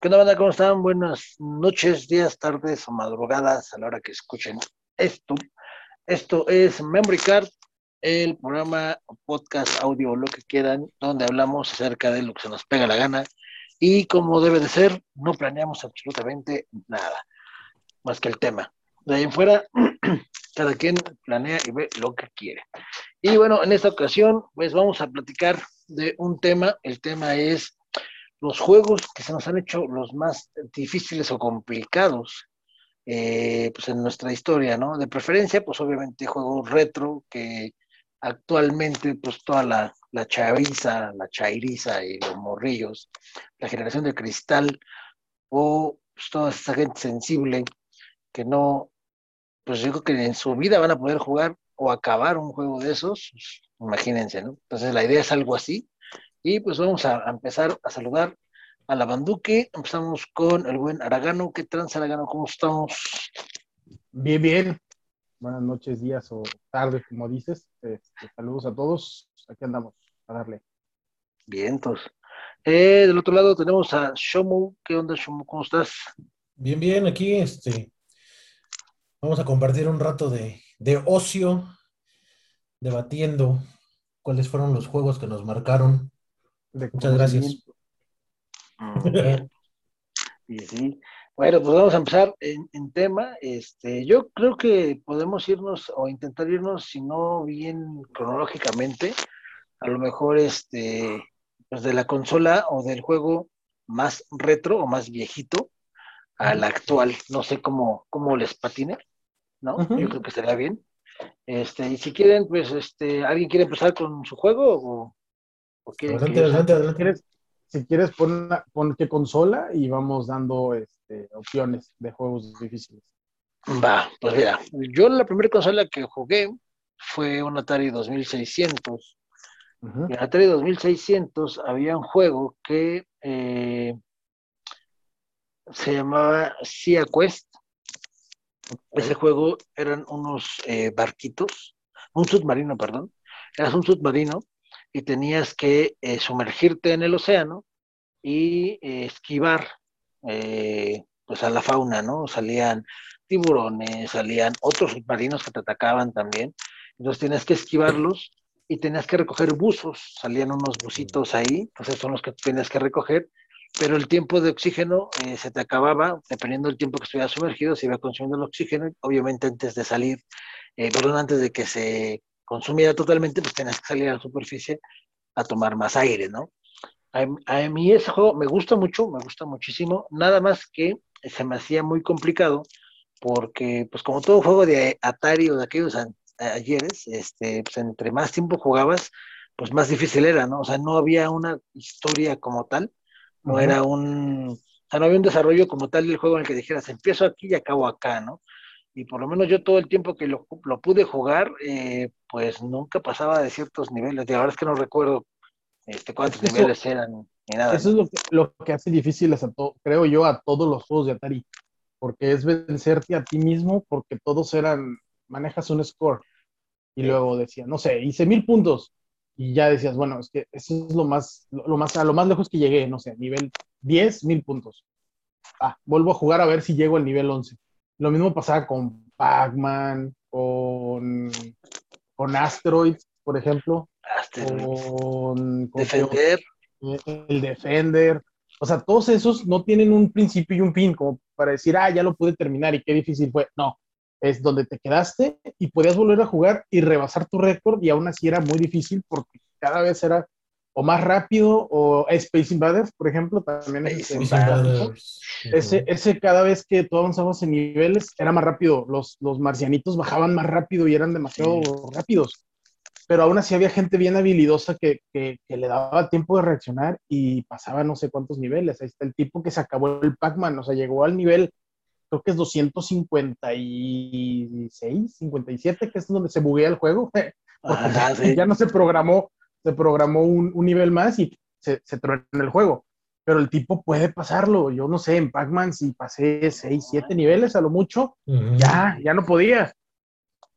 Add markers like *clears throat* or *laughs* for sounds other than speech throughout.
¿Qué onda, banda? ¿Cómo están? Buenas noches, días, tardes o madrugadas a la hora que escuchen esto. Esto es Memory Card, el programa, podcast, audio, lo que quieran, donde hablamos acerca de lo que se nos pega la gana y como debe de ser, no planeamos absolutamente nada, más que el tema. De ahí en fuera, *clears throat* cada quien planea y ve lo que quiere. Y bueno, en esta ocasión, pues vamos a platicar de un tema. El tema es los juegos que se nos han hecho los más difíciles o complicados eh, pues en nuestra historia, ¿no? De preferencia, pues obviamente juegos retro que actualmente pues toda la, la chaviza, la chairiza y los morrillos, la generación de cristal o pues, toda esa gente sensible que no, pues yo creo que en su vida van a poder jugar o acabar un juego de esos, pues, imagínense, ¿no? Entonces la idea es algo así. Y pues vamos a, empezar a saludar a la Banduque. Empezamos con el buen Aragano. ¿Qué trans, Aragano? ¿Cómo estamos? Bien, bien. Buenas noches, días o tardes, como dices. Este, saludos a todos. Aquí andamos a darle. Bien, entonces. Eh, del otro lado tenemos a Shomu. ¿Qué onda, Shomu? ¿Cómo estás? Bien, bien. Aquí este, vamos a compartir un rato de, de ocio, debatiendo cuáles fueron los juegos que nos marcaron. Muchas gracias. Sí. Bueno, pues vamos a empezar en, tema. Este, yo creo que podemos irnos o intentar irnos, si no bien cronológicamente, a lo mejor este, pues de la consola o del juego más retro o más viejito al actual. No sé cómo, cómo les patine, ¿no? Yo creo que estaría bien. Este, y si quieren, pues, este, ¿alguien quiere empezar con su juego? O, o adelante, adelante, adelante. Si quieres, pon, pon qué consola y vamos dando este, opciones de juegos difíciles. Va, pues mira, yo la primera consola que jugué fue un Atari 2600. En Atari 2600 había un juego que eh, se llamaba Sea Quest ese juego eran unos eh, barquitos, un submarino, perdón. Eras un submarino y tenías que eh, sumergirte en el océano y eh, esquivar pues a la fauna, ¿no? Salían tiburones, salían otros submarinos que te atacaban también. Entonces tienes que esquivarlos y tenías que recoger buzos. Salían unos buzitos ahí, entonces son los que tienes que recoger pero el tiempo de oxígeno eh, se te acababa, dependiendo del tiempo que estuviera sumergido, se iba consumiendo el oxígeno, obviamente antes de salir, eh, perdón, antes de que se consumiera totalmente, pues tenías que salir a la superficie a tomar más aire, ¿no? A, a, mí ese juego me gusta mucho, me gusta muchísimo, nada más que se me hacía muy complicado, porque pues como todo juego de Atari o de aquellos ayeres, este, pues entre más tiempo jugabas, pues más difícil era, ¿no? O sea, no había una historia como tal, no era un, o sea, no había un desarrollo como tal del juego en el que dijeras, empiezo aquí y acabo acá, ¿no? Y por lo menos yo todo el tiempo que lo, pude jugar, eh, pues nunca pasaba de ciertos niveles. De ahora es que no recuerdo este, cuántos niveles eran ni nada. Eso es lo que, lo que hace difícil, a creo yo, a todos los juegos de Atari. Porque es vencerte a ti mismo, porque todos eran, manejas un score. Y luego decía, no sé, hice mil puntos y ya decías, bueno, es que eso es lo más, lo, más, a lo más lejos que llegué, no sé, nivel 10, mil puntos. Ah, vuelvo a jugar a ver si llego al nivel 11. Lo mismo pasaba con Pac-Man, con, con Asteroids, por ejemplo. Con, Defender. El Defender. O sea, todos esos no tienen un principio y un fin, como para decir, ah, ya lo pude terminar y qué difícil fue. No, es donde te quedaste y podías volver a jugar y rebasar tu récord y aún así era muy difícil porque cada vez era o más rápido o Space Invaders, por ejemplo, también es ese, ese cada vez que tú avanzabas en niveles era más rápido, los, los marcianitos bajaban más rápido y eran demasiado rápidos, pero aún así había gente bien habilidosa que, que, que, le daba tiempo de reaccionar y pasaba no sé cuántos niveles, ahí está el tipo que se acabó el Pac-Man, o sea, llegó al nivel creo que es 256, 57, que es donde se buguea el juego, *laughs* porque ya no se programó, se programó un, nivel más y se, se en el juego. Pero el tipo puede pasarlo. Yo no sé, en Pac-Man si pasé 6, 7 niveles a lo mucho, ya, ya no podía.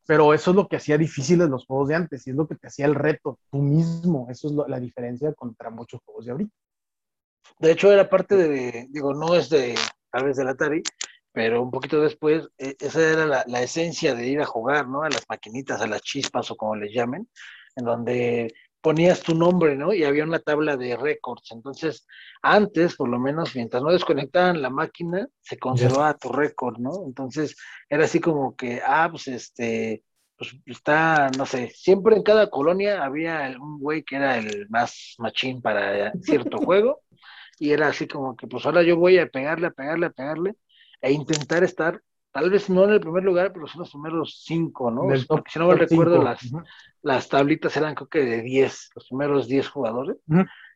Pero eso es lo que hacía difíciles los juegos de antes y es lo que te hacía el reto, tú mismo. Eso es la diferencia contra muchos juegos de ahorita. De hecho, era parte de, digo, no es de, tal vez del Atari, pero un poquito después, e, esa era la, la, esencia de ir a jugar, ¿no? A las maquinitas, a las chispas o como les llamen, en donde ponías tu nombre, ¿no? Y había una tabla de récords. Entonces, antes, por lo menos, mientras no desconectaban la máquina, se conservaba tu récord, ¿no? Entonces, era así como que, ah, pues este, pues está, no sé, siempre en cada colonia había un güey que era el más machín para cierto *laughs* juego, y era así como que, pues ahora yo voy a pegarle, a pegarle, a pegarle, e intentar estar tal vez no en el primer lugar, pero son los primeros cinco, ¿no? Porque si no me recuerdo, las, las tablitas eran creo que de 10, los primeros 10 jugadores.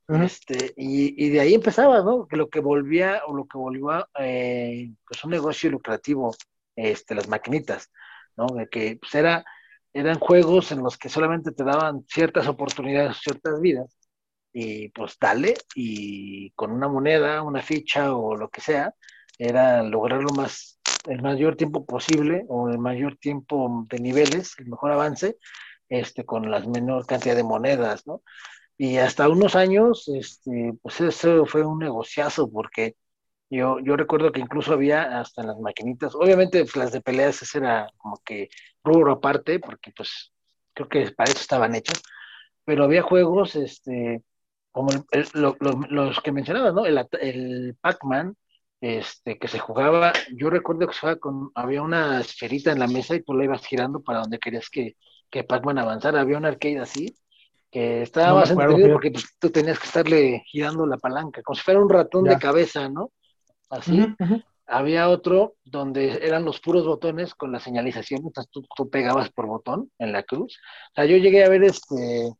Este, y, y, de ahí empezaba, ¿no? Que lo que volvía, o lo que volvió eh, pues un negocio lucrativo, este, las maquinitas, ¿no? De que pues era, eran juegos en los que solamente te daban ciertas oportunidades, ciertas vidas, y pues dale, y con una moneda, una ficha o lo que sea, era lograr lo más el mayor tiempo posible o el mayor tiempo de niveles, el mejor avance, este, con la menor cantidad de monedas, ¿no? Y hasta unos años, este, pues eso fue un negociazo porque yo, yo recuerdo que incluso había hasta en las maquinitas, obviamente pues, las de peleas ese era como que rubro aparte, porque pues creo que para eso estaban hechas, pero había juegos, este, como los que mencionabas, ¿no? El, el Pac-Man, este, que se jugaba, yo recuerdo que se jugaba con, había una esferita en la mesa y tú la ibas girando para donde querías que, que Pac-Man avanzara, había un arcade así, que estaba más entretenido porque pues, tú tenías que estarle girando la palanca, como si fuera un ratón de cabeza, ¿no? Así. Había otro donde eran los puros botones con la señalización, entonces tú, tú, pegabas por botón en la cruz. O sea, yo llegué a ver este,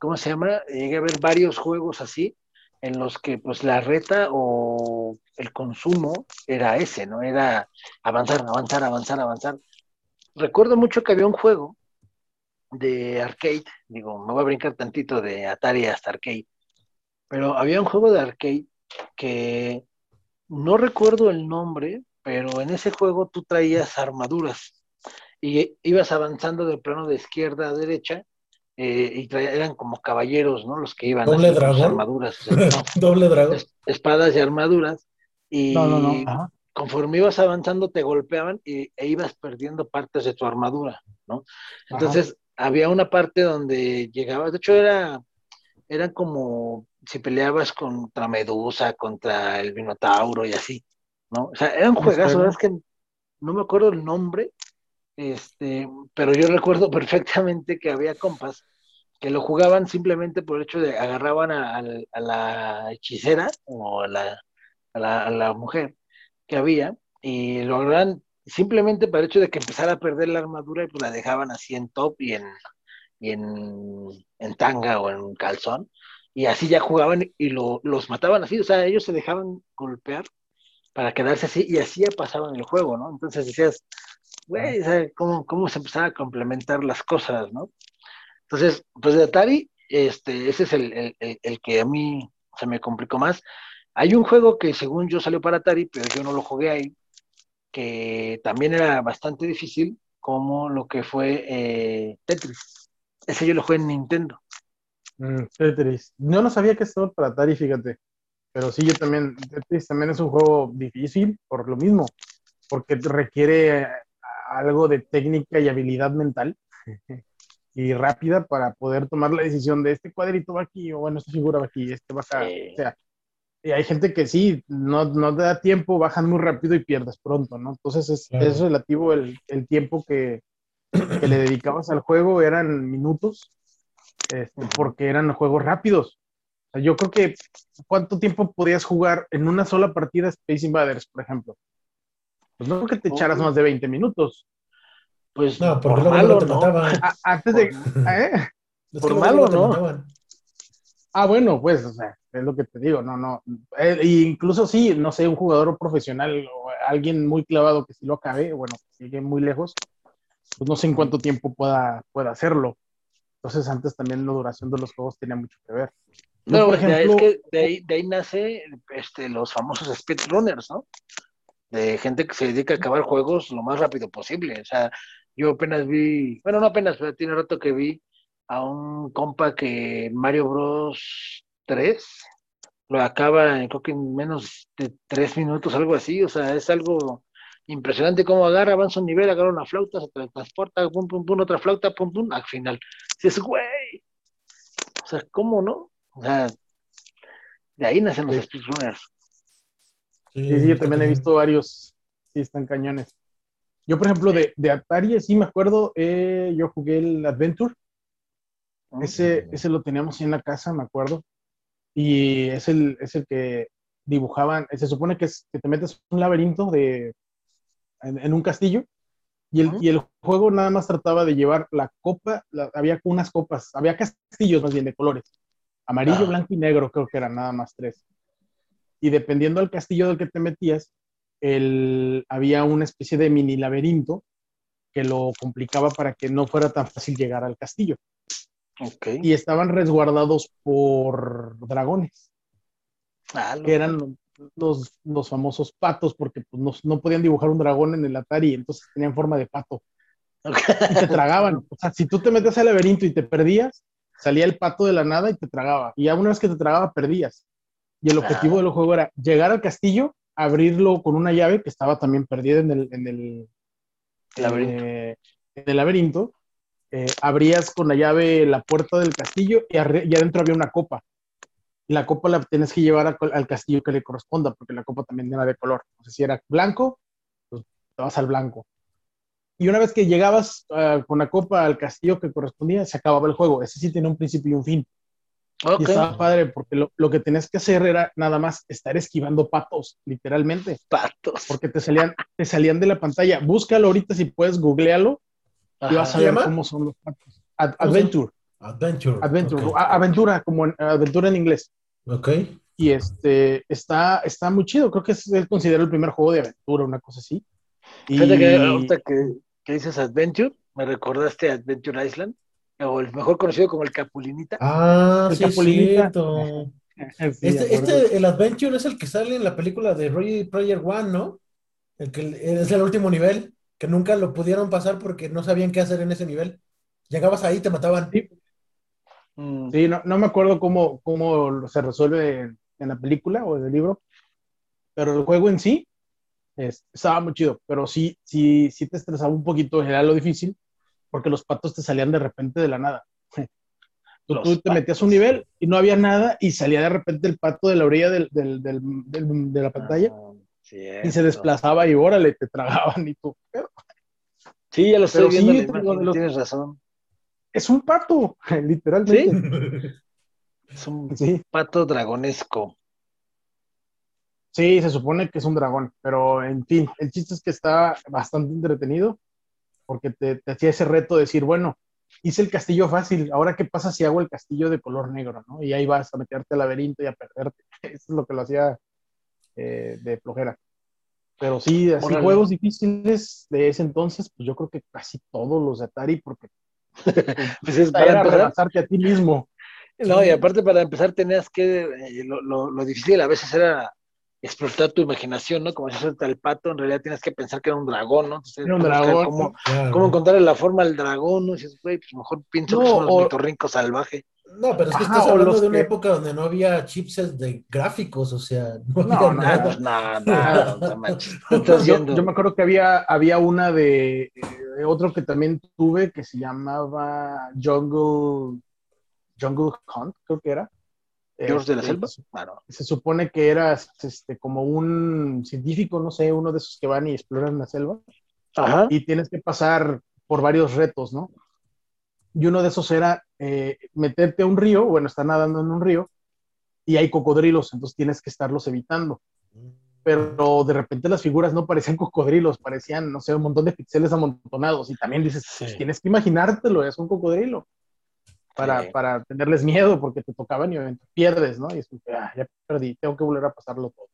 ¿cómo se llama? Llegué a ver varios juegos así, en los que pues la reta o el consumo era ese, ¿no? Era avanzar, avanzar, avanzar, avanzar. Recuerdo mucho que había un juego de arcade, digo, me voy a brincar tantito de Atari hasta arcade, pero había un juego de arcade que no recuerdo el nombre, pero en ese juego tú traías armaduras y ibas avanzando del plano de izquierda a derecha eh, y eran como caballeros, ¿no? Los que iban ¿Doble dragón? armaduras. *laughs* ¿Doble dragón? espadas y armaduras. Y conforme ibas avanzando te golpeaban y, e ibas perdiendo partes de tu armadura, ¿no? Entonces había una parte donde llegabas, de hecho era, era como si peleabas contra Medusa, contra el Minotauro y así, ¿no? O sea, eran juegazos, es que no me acuerdo el nombre, este, pero yo recuerdo *laughs* perfectamente que había compas que lo jugaban simplemente por el hecho de agarraban a, la hechicera o a la, a la, mujer que había y lo agarraban simplemente por el hecho de que empezara a perder la armadura y pues la dejaban así en top y en, y en, en tanga o en calzón y así ya jugaban y lo, los mataban así, o sea, ellos se dejaban golpear para quedarse así y así ya pasaban el juego, ¿no? Entonces decías, güey, ¿cómo, ¿cómo, se empezaba a complementar las cosas, ¿no? Entonces, pues de Atari, este, ese es el, el, el, que a mí se me complicó más. Hay un juego que según yo salió para Atari, pero yo no lo jugué ahí, que también era bastante difícil, como lo que fue eh, Tetris. Ese yo lo jugué en Nintendo. Mm, Tetris. No sabía que estaba para Atari, fíjate. Pero sí, yo también, Tetris también es un juego difícil por lo mismo, porque requiere algo de técnica y habilidad mental *laughs* y rápida para poder tomar la decisión de este cuadrito va aquí, o bueno, esta figura va aquí, este va acá. O sea, y hay gente que sí, no, no te da tiempo, bajan muy rápido y pierdes pronto, ¿no? Entonces es, es relativo el, el tiempo que, que, le dedicabas al juego, eran minutos, este, porque eran juegos rápidos. yo creo que, ¿cuánto tiempo podías jugar en una sola partida Space Invaders, por ejemplo? Pues no que te echaras más de 20 minutos. Pues no, por malo, ¿no? *laughs* Antes de. *laughs* ¿eh? Por malo, ¿no? Ah, bueno, pues, o sea, es lo que te digo, no, no. Eh, incluso sí, no sé, un jugador profesional o alguien muy clavado que si lo acabe, bueno, sigue muy lejos, pues no sé en cuánto tiempo pueda, pueda hacerlo. Entonces, antes también la duración de los juegos tenía mucho que ver. No, por ejemplo, es que de ahí, de ahí nace este, los famosos speedrunners, ¿no? De gente que se dedica a acabar juegos lo más rápido posible. O sea, yo apenas vi, bueno, no apenas, pero tiene rato que vi a un compa que Mario Bros 3, lo acaba, creo que en menos de tres minutos, algo así, o sea, es algo impresionante cómo agarra, avanza un nivel, agarra una flauta, se transporta, pum, pum, pum, otra flauta, pum, pum, al final. Dices, güey, o sea, ¿cómo no? O sea, de ahí nacen los speedrunners. Sí, sí, yo también he visto varios, sí, están cañones. Yo, por ejemplo, de, de Atari, sí me acuerdo, eh, yo jugué el Adventure. Ah, ese, ese lo teníamos en la casa, me acuerdo. Y es el, es el que dibujaban, se supone que, es, que te metes un laberinto de en, un castillo. Y el, y el, juego nada más trataba de llevar la copa, había unas copas, había castillos más bien de colores, amarillo, ah. blanco y negro, creo que eran nada más tres. Y dependiendo del castillo del que te metías, el, había una especie de mini laberinto que lo complicaba para que no fuera tan fácil llegar al castillo. Okay. Y estaban resguardados por dragones. Ah, que eran los, los famosos patos, porque pues, no, no, podían dibujar un dragón en el Atari, entonces tenían forma de pato. Y te tragaban. O sea, si tú te metes al laberinto y te perdías, salía el pato de la nada y te tragaba. Y ya una vez que te tragaba, perdías. Y el objetivo del juego era llegar al castillo, abrirlo con una llave que estaba también perdida en el, en el laberinto. Eh, en el laberinto. Eh, abrías con la llave la puerta del castillo y, y adentro había una copa la copa la tienes que llevar al castillo que le corresponda, porque la copa también era de color. No sé si era blanco, pues te vas al blanco. Y una vez que llegabas ah, con la copa al castillo que correspondía, se acababa el juego. Ese sí tiene un principio y un fin. Y estaba padre, porque lo, lo, que tenías que hacer era nada más estar esquivando patos, literalmente. Patos. Porque te salían, te salían de la pantalla. Búscalo ahorita si puedes, googlealo y vas a ver cómo son los patos. adventure. Adventure. Adventure. Aventura, como aventura en inglés. Ok. Y este, está, está muy chido. Creo que es, él considera el primer juego de aventura, una cosa así. Y... que ahorita que, que, dices Adventure, me recordaste Adventure Island, o el mejor conocido como el Capulinita. Ah, el sí, Capulinita. *laughs* este, este, el Adventure es el que sale en la película de Roy Project One, ¿no? El que es el último nivel, que nunca lo pudieron pasar porque no sabían qué hacer en ese nivel. Llegabas ahí y te mataban. Sí, Mm. Sí, no, no, me acuerdo cómo, cómo se resuelve en, la película o en el libro, pero el juego en sí estaba muy chido, pero sí, sí, sí te estresaba un poquito, era lo difícil, porque los patos te salían de repente de la nada. *laughs* Tú, te metías un nivel y no había nada y salía de repente el pato de la orilla del, del, del, de la pantalla ah, y se desplazaba y órale, te tragaban y tú. Sí, ya lo estoy viendo, tienes razón es un pato, *laughs* literalmente. Es un pato dragonesco. Sí, se supone que es un dragón, pero en fin, el chiste es que está bastante entretenido porque te, hacía ese reto de decir, bueno, hice el castillo fácil, ahora qué pasa si hago el castillo de color negro, ¿no? Y ahí vas a meterte al laberinto y a perderte. *laughs* Eso es lo que lo hacía eh, de flojera. Pero sí, así juegos difíciles de ese entonces, pues yo creo que casi todos los de Atari, porque *laughs* pues es para empezar, a ti mismo. No, y aparte para empezar tenías que, eh, lo, lo, difícil a veces era explotar tu imaginación, ¿no? Como si fuera el pato, en realidad tienes que pensar que era un dragón, ¿no? era un dragón. Cómo, cómo, encontrarle la forma al dragón, ¿no? Y dices, güey, pues mejor pienso que es un ornitorrinco salvaje. No, pero es que estás hablando de una época donde no había chipsets de gráficos, o sea, no, no nada. nada, nada, *laughs* yo, yo, me acuerdo que había, había una de eh, otro que también tuve que se llamaba Jungle, Jungle Hunt, creo que era. George de la este, Selva. Claro. Se supone que era este, como un científico, no sé, uno de esos que van y exploran la selva. Ajá. Y tienes que pasar por varios retos, ¿no? y uno de esos era eh, meterte a un río, bueno, está nadando en un río y hay cocodrilos, entonces tienes que estarlos evitando. Pero de repente las figuras no parecían cocodrilos, parecían, no sé, un montón de píxeles amontonados. Y también dices, pues, tienes que imaginártelo, es un cocodrilo. Para, para, tenerles miedo, porque te tocaban y obviamente pierdes, ¿no? Y es que, ah, ya perdí, tengo que volver a pasarlo todo.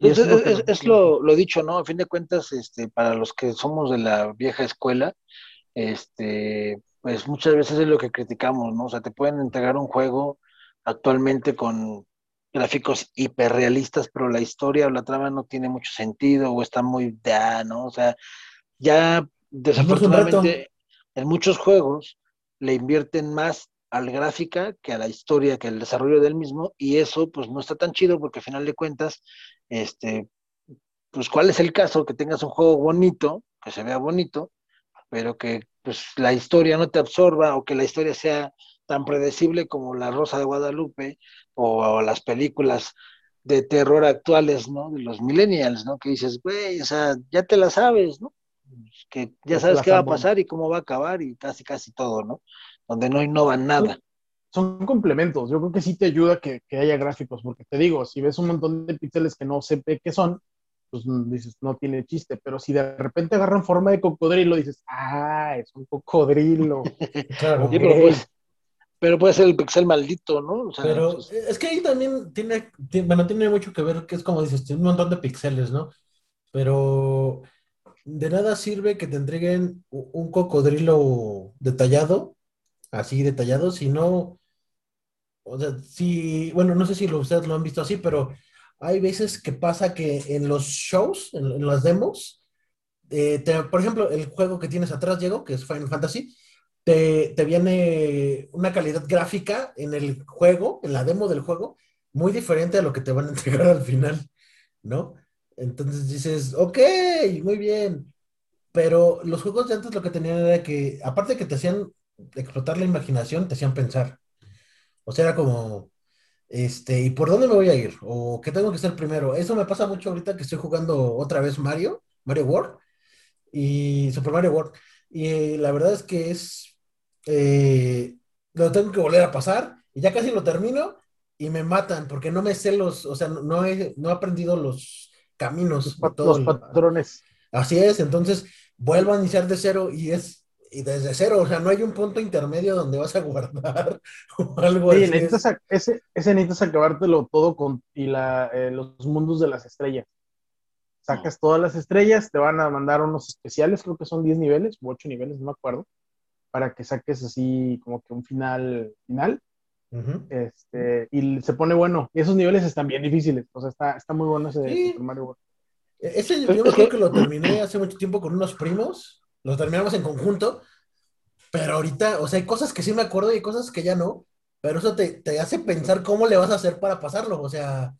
es, lo, es, lo, lo, dicho, ¿no? A fin de cuentas, este, para los que somos de la vieja escuela, este, pues muchas veces es lo que criticamos, ¿no? O sea, te pueden entregar un juego actualmente con gráficos hiperrealistas, pero la historia o la trama no tiene mucho sentido o está muy da, ¿no? O sea, ya desafortunadamente en muchos juegos le invierten más al gráfica que a la historia, que al desarrollo del mismo, y eso pues no está tan chido porque al final de cuentas, este, pues cuál es el caso que tengas un juego bonito, que se vea bonito, pero que pues la historia no te absorba o que la historia sea tan predecible como La Rosa de Guadalupe o, las películas de terror actuales, ¿no? De los millennials, ¿no? Que dices, güey, o sea, ya te la sabes, ¿no? Que ya sabes qué va a pasar y cómo va a acabar y casi, casi todo, ¿no? Donde no innovan nada. Son complementos. Yo creo que sí te ayuda que, que haya gráficos, porque te digo, si ves un montón de píxeles que no sé qué son, pues mm, dices, no tiene chiste, pero si de repente agarran forma de cocodrilo, dices, ah, es un cocodrilo. *laughs* claro, pero, puede, ser el pixel maldito, ¿no? pero pues, es que ahí también tiene, bueno, tiene mucho que ver, que es como dices, tiene un montón de píxeles, ¿no? Pero de nada sirve que te entreguen un cocodrilo detallado, así detallado, si no, o sea, si, bueno, no sé si ustedes lo han visto así, pero hay veces que pasa que en los shows, en, las demos, eh, por ejemplo, el juego que tienes atrás, Diego, que es Final Fantasy, te, viene una calidad gráfica en el juego, en la demo del juego, muy diferente a lo que te van a entregar al final, ¿no? Entonces dices, ok, muy bien. Pero los juegos de antes lo que tenían era que, aparte de que te hacían explotar la imaginación, te hacían pensar. O sea, era como, este, ¿y por dónde me voy a ir? ¿O qué tengo que ser primero? Eso me pasa mucho ahorita que estoy jugando otra vez Mario, Mario World y Super Mario World. Y la verdad es que es, eh, lo tengo que volver a pasar y ya casi lo termino y me matan porque no me sé los, o sea, no he, no he aprendido los caminos. Los, patrones. Así es, entonces vuelvo a iniciar de cero y es y desde cero, o sea, no hay un punto intermedio donde vas a guardar *laughs* o algo sí, Necesitas ese, ese necesitas acabártelo todo con y la, eh, los mundos de las estrellas. Sacas mm. todas las estrellas, te van a mandar unos especiales, creo que son 10 niveles o 8 niveles, no me acuerdo, para que saques así como que un final final. Este, y se pone bueno. Y esos niveles están bien difíciles. O sea, está, está muy bueno ese Mario World. E-, ese yo creo que lo terminé hace mucho tiempo con unos primos lo terminamos en conjunto, pero ahorita, o sea, hay cosas que sí me acuerdo y hay cosas que ya no, pero eso te, hace pensar cómo le vas a hacer para pasarlo, o sea,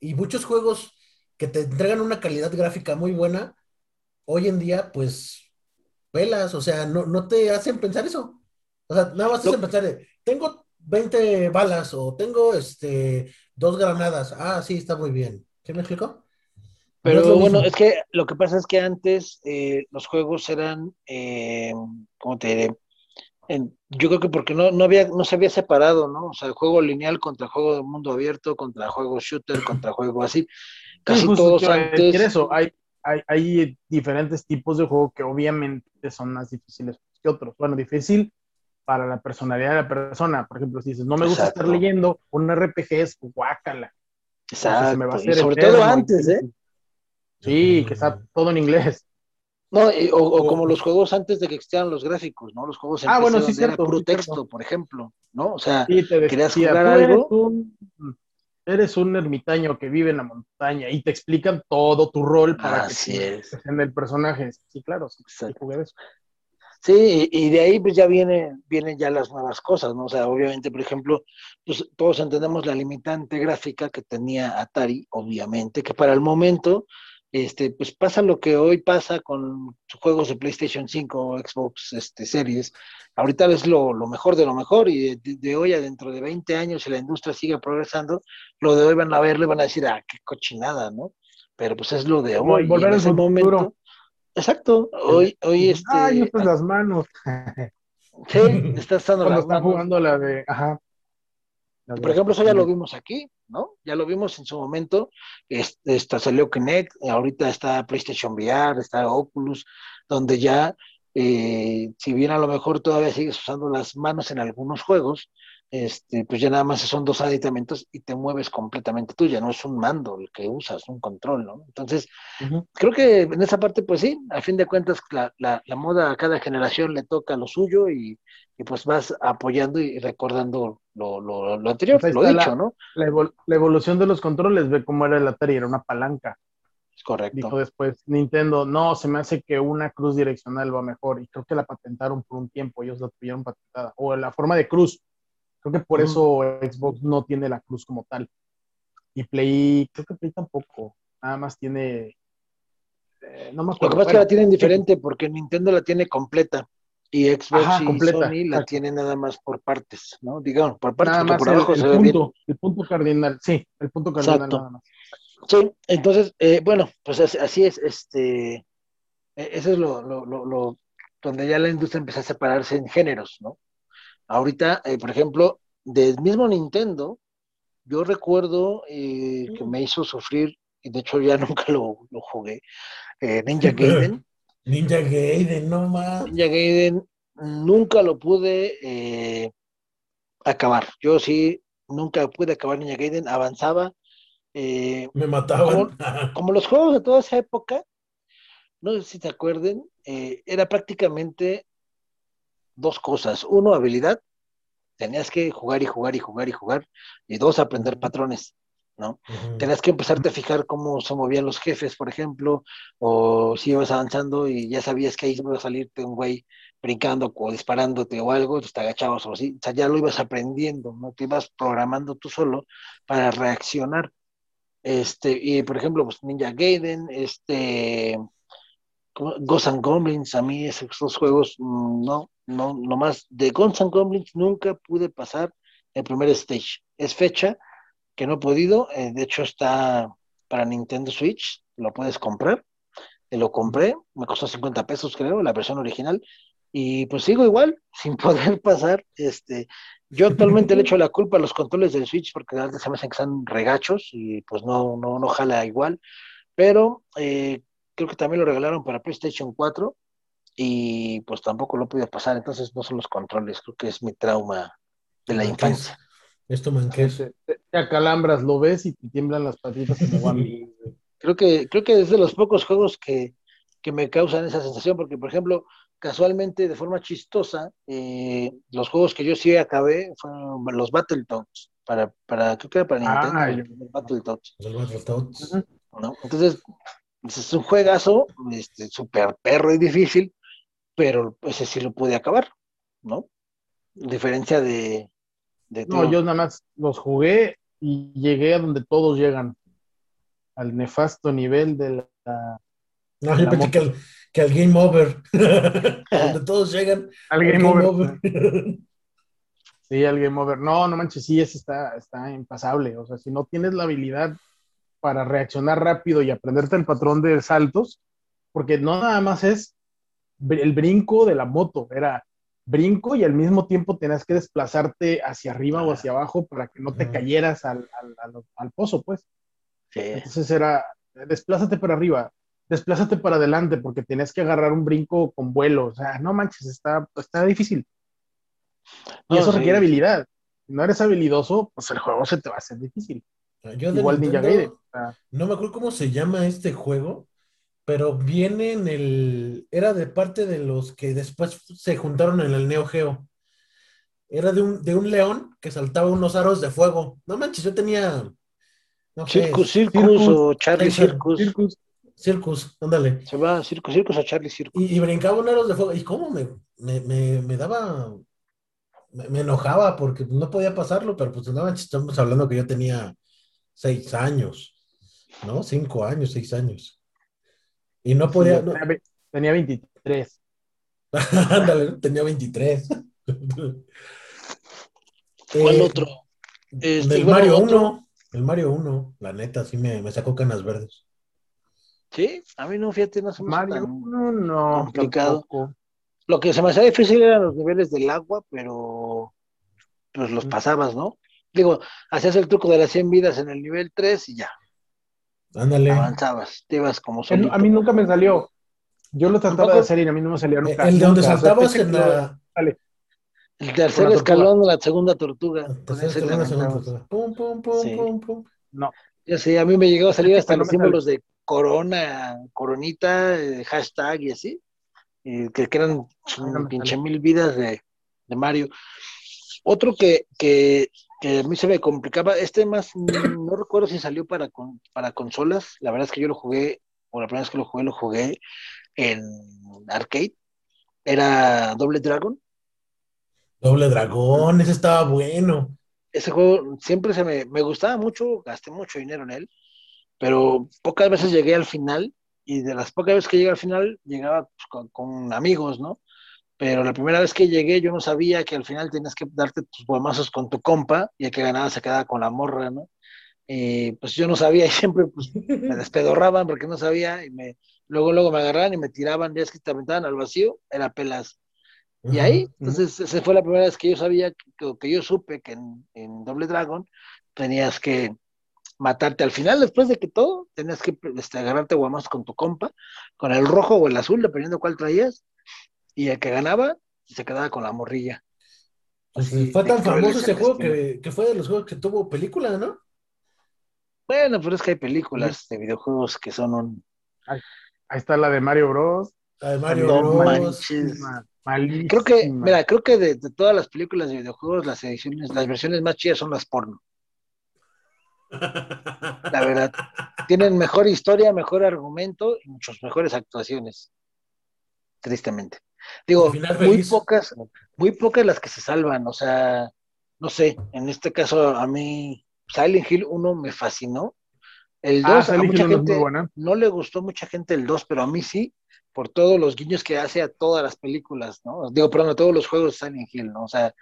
y muchos juegos que te entregan una calidad gráfica muy buena, hoy en día, pues, velas, o sea, no, no te hacen pensar eso. O sea, nada más te hacen pensar de, tengo 20 balas o tengo este dos granadas. Ah, sí, está muy bien. ¿Qué me explicó? Pero bueno, es que lo que pasa es que antes eh, los juegos eran, eh, ¿cómo te diré? yo creo que porque no, no, había, no se había separado, ¿no? O sea, el juego lineal contra el juego de mundo abierto, contra el juego shooter, contra el juego así. Casi todos antes. Eso, hay, hay, hay diferentes tipos de juego que obviamente son más difíciles que otros. Bueno, difícil para la personalidad de la persona. Por ejemplo, si dices, no me gusta estar leyendo, un RPG es guácala. Exacto. sobre todo antes, ¿eh? Sí, que está todo en inglés. No, o, como los juegos antes de que existieran los gráficos, ¿no? Los juegos en ah, bueno, sí, cierto, puro texto, por ejemplo, ¿no? O sea, sí, querías jugar algo. Eres un, ermitaño que vive en la montaña y te explican todo tu rol para Así que es. en el personaje. Sí, claro, sí, Sí, y de ahí pues ya viene, vienen ya las nuevas cosas, ¿no? O sea, obviamente, por ejemplo, pues todos entendemos la limitante gráfica que tenía Atari, obviamente, que para el momento este, pues pasa lo que hoy pasa con juegos de PlayStation 5 o Xbox este, Series. Ahorita es lo, mejor de lo mejor y de, hoy a dentro de 20 años, si la industria sigue progresando, lo de hoy van a verlo y van a decir, ah, qué cochinada, ¿no? Pero pues es lo de hoy. Volver en ese momento. Exacto, hoy, hoy este. Ay, no las manos. Sí, estás dando Cuando están jugando la de, ajá, por ejemplo, eso ya lo vimos aquí, ¿no? Ya lo vimos en su momento. Este, salió Kinect, ahorita está PlayStation VR, está Oculus, donde ya, eh, si bien a lo mejor todavía sigues usando las manos en algunos juegos, este, pues ya nada más son dos aditamentos y te mueves completamente tú, ya no es un mando el que usas, un control, ¿no? Entonces, creo que en esa parte, pues sí, a fin de cuentas, la, la, la moda a cada generación le toca lo suyo y, y pues vas apoyando y recordando lo, lo, lo anterior, pues lo dicho, ¿no? La, evolución de los controles, ve cómo era el Atari, era una palanca. Es correcto. Dijo después Nintendo, no, se me hace que una cruz direccional va mejor, y creo que la patentaron por un tiempo, ellos la tuvieron patentada, o la forma de cruz, Creo que por eso Xbox no tiene la cruz como tal. Y Play, creo que Play tampoco. Nada más tiene. Eh, no me acuerdo. Lo que pasa es que la tienen diferente porque Nintendo la tiene completa y Xbox y Sony la tienen nada más por partes, ¿no? Digamos, por partes, nada por abajo el, se punto, El punto cardinal, sí, el punto cardinal nada más. Sí, entonces, eh, bueno, pues así es, este, e, eso es lo, lo, lo, donde ya la industria empieza a separarse en géneros, ¿no? Ahorita, eh, por ejemplo, del mismo Nintendo, yo recuerdo eh, que me hizo sufrir, y de hecho ya *laughs* nunca lo, jugué, Ninja Gaiden. Ninja Gaiden, no más. Ninja Gaiden nunca lo pude acabar. Yo sí, nunca pude acabar Ninja Gaiden, avanzaba eh, Me mataban. Como, *laughs* los juegos de toda esa época, no sé si te acuerden, eh, era prácticamente dos cosas. Uno, habilidad. Tenías que jugar y jugar y jugar y jugar. Y dos, aprender patrones. ¿no? Tenías que empezarte a fijar cómo se movían los jefes, por ejemplo, o si ibas avanzando y ya sabías que ahí iba a salirte un güey brincando o disparándote o algo, te agachabas o así, o sea, ya lo ibas aprendiendo, ¿no? Te ibas programando tú solo para reaccionar. Este, y por ejemplo, pues Ninja Gaiden, este, Ghosts and Goblins, a mí esos juegos, mm, no, no, nomás de Ghosts and Goblins nunca pude pasar el primer stage. Es fecha que no he podido, eh, de hecho está para Nintendo Switch, lo puedes comprar. lo compré, me costó 50 pesos creo, la versión original, y pues sigo igual, *laughs* sin poder pasar, este, yo actualmente le *laughs* echo la culpa a los controles del Switch porque a veces se me hacen que están regachos y pues no, no, no jala igual. Pero eh, creo que también lo regalaron para PlayStation 4 y pues tampoco lo pude pasar. Entonces no son los controles, creo que es mi trauma de la infancia. Esto me Te, te, acalambras, lo ves y te tiemblan las patitas *laughs* creo que creo que es de los pocos juegos que, que me causan esa sensación porque por ejemplo casualmente, de forma chistosa, eh, los juegos que yo sí acabé fueron los Battletoads, para, para, creo que era para ah, Nintendo, los Battletoads. ¿No? Entonces, es un juegazo, este, súper perro y difícil, pero ese sí lo pude acabar, ¿no? diferencia de... no, yo nada más los jugué y llegué a donde todos llegan, al nefasto nivel de la... No, yo pensé que que al Game Over, *laughs* *laughs* donde todos llegan al Game, over. *laughs* sí, al Game Over. No, no manches, sí, ese está, está impasable. O sea, si no tienes la habilidad para reaccionar rápido y aprenderte el patrón de saltos, porque no nada más es el brinco de la moto, era brinco y al mismo tiempo tenías que desplazarte hacia arriba o hacia abajo para que no te cayeras al, al, pozo, pues. Sí. Entonces era, desplázate para arriba, desplázate para adelante porque tienes que agarrar un brinco con vuelo. O sea, no manches, está, está difícil. Y eso requiere habilidad. Si no eres habilidoso, pues el juego se te va a hacer difícil. Igual Ninja Gaiden. No me acuerdo cómo se llama este juego, pero viene en el. Era de parte de los que después se juntaron en el Neo Geo. Era de un, de un león que saltaba unos aros de fuego. No manches, yo tenía. Circus, Circus, o Charlie Circus. Circus, ándale. Se va Circus, Circus a Charlie Circus. Y, brincaba un aros de fuego. ¿Y cómo me, me, daba? Me, enojaba porque no podía pasarlo, pero pues no, estamos hablando que yo tenía seis años, ¿no? Cinco años, seis años. Y no podía. Tenía 23. *laughs* ándale, tenía 23. *laughs* ¿Cuál eh, otro? Este, el Mario 1. El Mario 1, la neta, sí me, me sacó canas verdes. Sí, a mí no, fíjate, no se me Mario, no, no, complicado. Lo que se me hacía difícil eran los niveles del agua, pero pues los pasabas, ¿no? Digo, hacías el truco de las 100 vidas en el nivel 3 y ya. Ándale. Avanzabas, te ibas como solito. A mí nunca me salió. Yo lo trataba de hacer y a mí no me salió nunca. El de donde saltabas en la... El tercer escalón de la segunda tortuga. El tercer escalón de la segunda tortuga. Pum, pum, pum, pum, pum. No. Ya sé, a mí me llegó a salir hasta los símbolos de corona, coronita, eh, hashtag y así, que, eran pinche mil vidas de, Mario. Otro que, que, a mí se me complicaba, este más, no recuerdo si salió para, para consolas, la verdad es que yo lo jugué, o la primera vez que lo jugué, lo jugué en arcade, era Doble Dragon. Doble Dragón, ese estaba bueno. Ese juego siempre se me, me gustaba mucho, gasté mucho dinero en él, pero pocas veces llegué al final y de las pocas veces que llegué al final llegaba pues, con, amigos, ¿no? Pero la primera vez que llegué yo no sabía que al final tenías que darte tus guamazos con tu compa y el que ganaba se quedaba con la morra, ¿no? Y pues yo no sabía *laughs* y siempre pues, me despedorraban porque no sabía y me, luego luego me agarraban y me tiraban, ya es que te aventaban al vacío, era pelas. Y ahí, entonces, esa fue la primera vez que yo sabía, que, que yo supe que en, en Doble Dragon tenías que, matarte. Al final, después de que todo, tenías que este, agarrarte guamazos con tu compa, con el rojo o el azul, dependiendo cuál traías, y el que ganaba se quedaba con la morrilla. Pues, fue tan famoso ese juego que, fue de los juegos que tuvo película, ¿no? Bueno, pero es que hay películas de videojuegos que son un. Ahí, está la de Mario Bros. La de Mario Bros. Creo que, mira, creo que de, de, todas las películas de videojuegos, las ediciones, las versiones más chidas son las porno. *laughs* La verdad. Tienen mejor historia, mejor argumento y muchas mejores actuaciones. Tristemente. Digo, muy pocas, muy pocas las que se salvan. O sea, no sé, en este caso a mí Silent Hill 1 me fascinó. El 2 ah, a mucha gente no le gustó mucha gente el 2, pero a mí sí, por todos los guiños que hace a todas las películas, ¿no? Digo, perdón, a todos los juegos de Silent Hill, ¿no? O sea,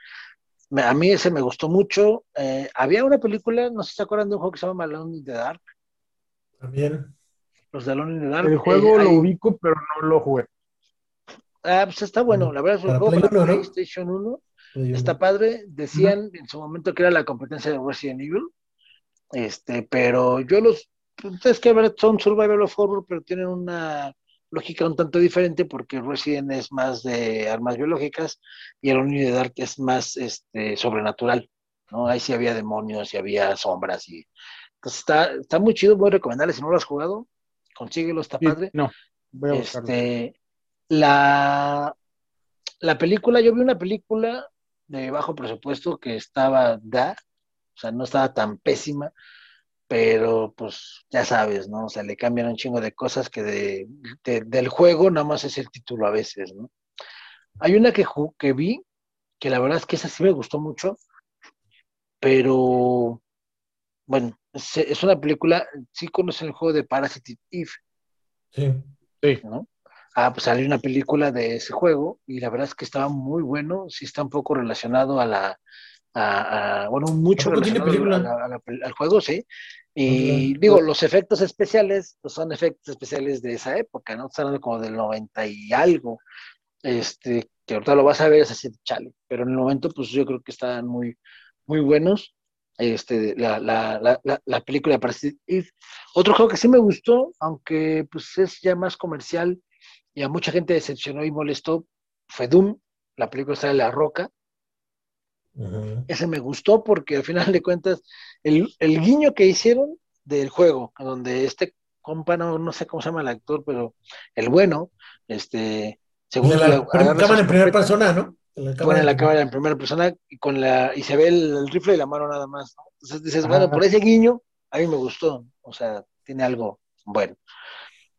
a mí ese me gustó mucho. Eh, había una película, no sé si se acuerdan de un juego que se llama Alone in the Dark. También. Los de Alone in the Dark. El juego eh, lo ubico, pero no lo jugué. Ah, pues está bueno, la verdad es un juego para PlayStation 1. Está padre. Decían en su momento que era la competencia de Resident Evil. Este, pero yo los. Pues, es que son Survival of Horror, pero tienen una lógica un tanto diferente porque Resident es más de armas biológicas y el de Dark es más este, sobrenatural, ¿no? Ahí sí había demonios y había sombras y entonces está, está muy chido, voy a recomendarle si no lo has jugado, consíguelo, está padre. No, voy a este, la, la película, yo vi una película de bajo presupuesto que estaba da, o sea, no estaba tan pésima, pero pues ya sabes, ¿no? O sea, le cambian un chingo de cosas que de, del juego nada más es el título a veces, ¿no? Hay una que, que vi, que la verdad es que esa sí me gustó mucho, pero bueno, es, una película, sí conocen el juego de Parasite Eve. Sí, sí. ¿no? Ah, pues salió una película de ese juego y la verdad es que estaba muy bueno, sí está un poco relacionado a la, bueno, mucho relacionado al juego, sí. Y digo, los efectos especiales pues son efectos especiales de esa época, ¿no? Están como del 90 y algo. Este, que ahorita lo vas a ver, es así, chale. Pero en el momento, pues yo creo que están muy, muy buenos. Este, la, la, la, la película para Otro juego que sí me gustó, aunque pues es ya más comercial y a mucha gente decepcionó y molestó, fue Doom. La película está de La Roca. Ese me gustó porque al final de cuentas, el, guiño que hicieron del juego, donde este compa, no, sé cómo se llama el actor, pero el bueno, este, según la, cámara en primera persona, ¿no? Pone la cámara en primera persona y con la y se ve el, rifle y la mano nada más, Entonces dices, bueno, por ese guiño a mí me gustó, o sea, tiene algo bueno.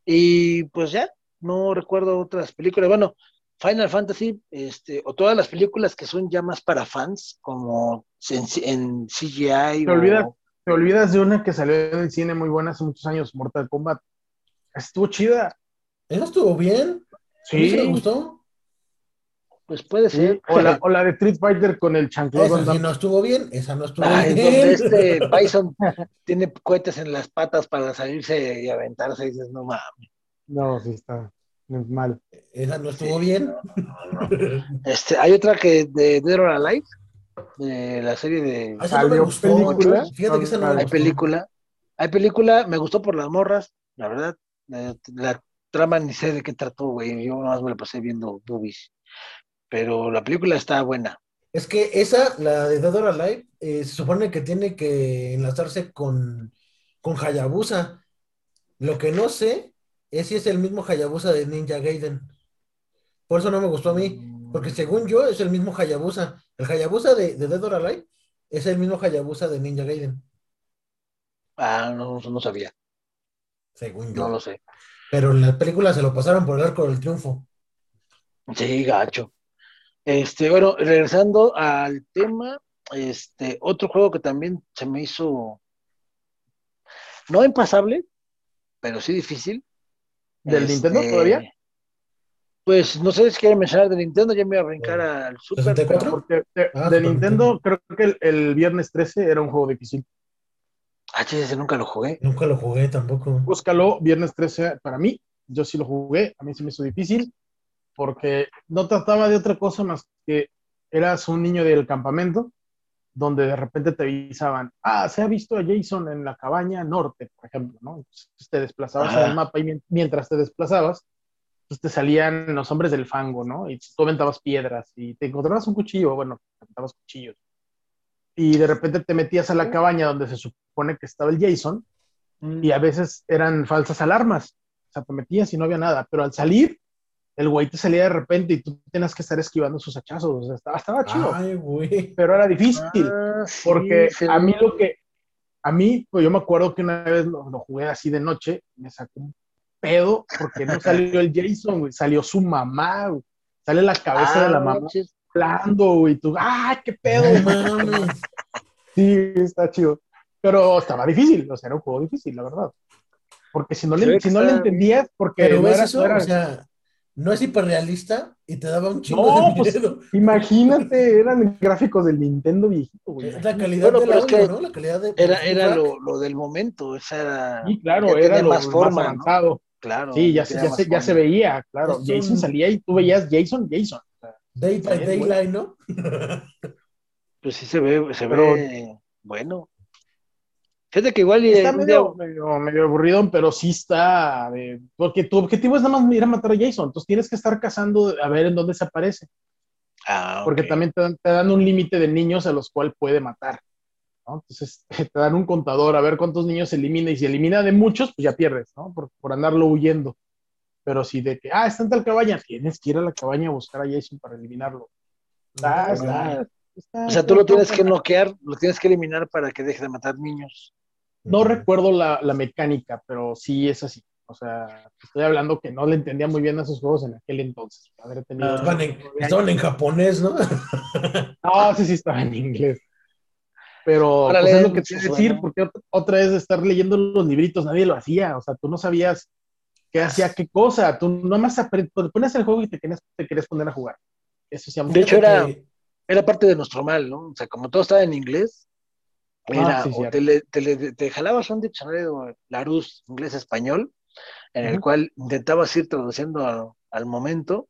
Y pues ya, no recuerdo otras películas. Bueno, Final Fantasy, este, o todas las películas que son ya más para fans, como en, CGI. Te, olvidas, te olvidas de una que salió del cine muy buena hace muchos años, Mortal Kombat. Estuvo chida. ¿Esa estuvo bien? Sí. ¿Me gustó? Pues puede ser. O, la, *laughs* o la, de Street Fighter con el chanclón. Esa no estuvo bien, esa no estuvo bien. Donde este *laughs* Bison tiene cohetes en las patas para salirse y aventarse y dices, no mames. No, sí está mal. Esa no estuvo bien. Este, hay otra que de Dead or Alive, de la serie de. Ah, película. Fíjate que esa no Hay película. Hay película, me gustó por las morras, la verdad. La, trama ni sé de qué trató, güey. Yo nada más me la pasé viendo boobies. Pero la película está buena. Es que esa, la de Dead or Alive, eh, se supone que tiene que enlazarse con, con Hayabusa. Lo que no sé ese es el mismo Hayabusa de Ninja Gaiden. Por eso no me gustó a mí, porque según yo es el mismo Hayabusa. El Hayabusa de, de Dead or Alive es el mismo Hayabusa de Ninja Gaiden. Ah, no, no sabía. Según yo. No lo sé. Pero en la película se lo pasaron por el arco del triunfo. Sí, gacho. Este, bueno, regresando al tema, este, otro juego que también se me hizo no impasable, pero sí difícil. ¿Del Nintendo este, todavía? Pues no sé si quieren mencionar de Nintendo, ya me voy a arrancar al Super. Porque de, ah, Nintendo creo que el, viernes 13 era un juego difícil. Ah, ese nunca lo jugué. Nunca lo jugué tampoco. Búscalo, viernes 13 para mí. Yo sí lo jugué, a mí se me hizo difícil porque no trataba de otra cosa más que eras un niño del campamento donde de repente te avisaban, ah, se ha visto a Jason en la cabaña norte, por ejemplo, ¿no? Entonces te desplazabas en el mapa y mientras te desplazabas, pues te salían los hombres del fango, ¿no? Y tú aventabas piedras y te encontrabas un cuchillo, bueno, aventabas cuchillos. Y de repente te metías a la cabaña donde se supone que estaba el Jason y a veces eran falsas alarmas. O sea, te metías y no había nada, pero al salir, el güey te salía de repente y tú tenías que estar esquivando sus hachazos. O sea, estaba, estaba chido. Ay, güey. Pero era difícil. Ah, porque a mí lo que. A mí, pues yo me acuerdo que una vez lo, lo jugué así de noche, me sacó un pedo porque no salió el Jason, güey, salió su mamá, güey. Sale la cabeza de la ah, mamá hablando, güey, tú, ¡ah, qué pedo! sí, está chido. Pero estaba difícil, o sea, era un juego difícil, la verdad. Porque si no le, si no le entendías, porque Pero no era, eso, o sea, no es hiperrealista y te daba un chingo no, de pues, miedo. Pues, imagínate, eran gráficos del Nintendo viejito, güey. La calidad de la ¿no? La calidad de era, era lo, lo, del momento, esa era. Sí, claro, era lo más, forma, avanzado. Claro. Sí, ya, se, ya, se, ya se veía, claro. Jason salía y tú veías Jason, Jason. Day by Daylight, ¿no? pues sí se ve, se ve bueno. Fíjate que igual está medio, medio, aburrido, pero sí está. porque tu objetivo es nada más ir a matar a Jason. Entonces tienes que estar cazando a ver en dónde se aparece. Ah, porque también te dan, te dan un límite de niños a los cuales puede matar. Entonces *laughs* te dan un contador a ver cuántos niños se elimina y si elimina de muchos, pues ya pierdes, ¿no? Por, por andarlo huyendo. Pero si de que, ah, está en tal cabaña, tienes que ir a la cabaña a buscar a Jason para eliminarlo. o sea, tú lo tienes que noquear, lo tienes que eliminar para que deje de matar niños. No recuerdo la, la, mecánica, pero sí es así. O sea, estoy hablando que no le entendía muy bien a esos juegos en aquel entonces. estaban, en, estaban en japonés, ¿no? no, sí, sí, estaba en inglés. Pero pues, es lo que te decir, porque otra vez de estar leyendo los libritos, nadie lo hacía, o sea, tú no sabías qué hacía qué cosa, tú nomás pues, pones el juego y te querías, te querías poner a jugar. Eso se De hecho, era, era parte de nuestro mal, ¿no? O sea, como todo estaba en inglés, ah, era, te, te, jalabas un diccionario Larus inglés-español, en el cual intentabas ir traduciendo al momento,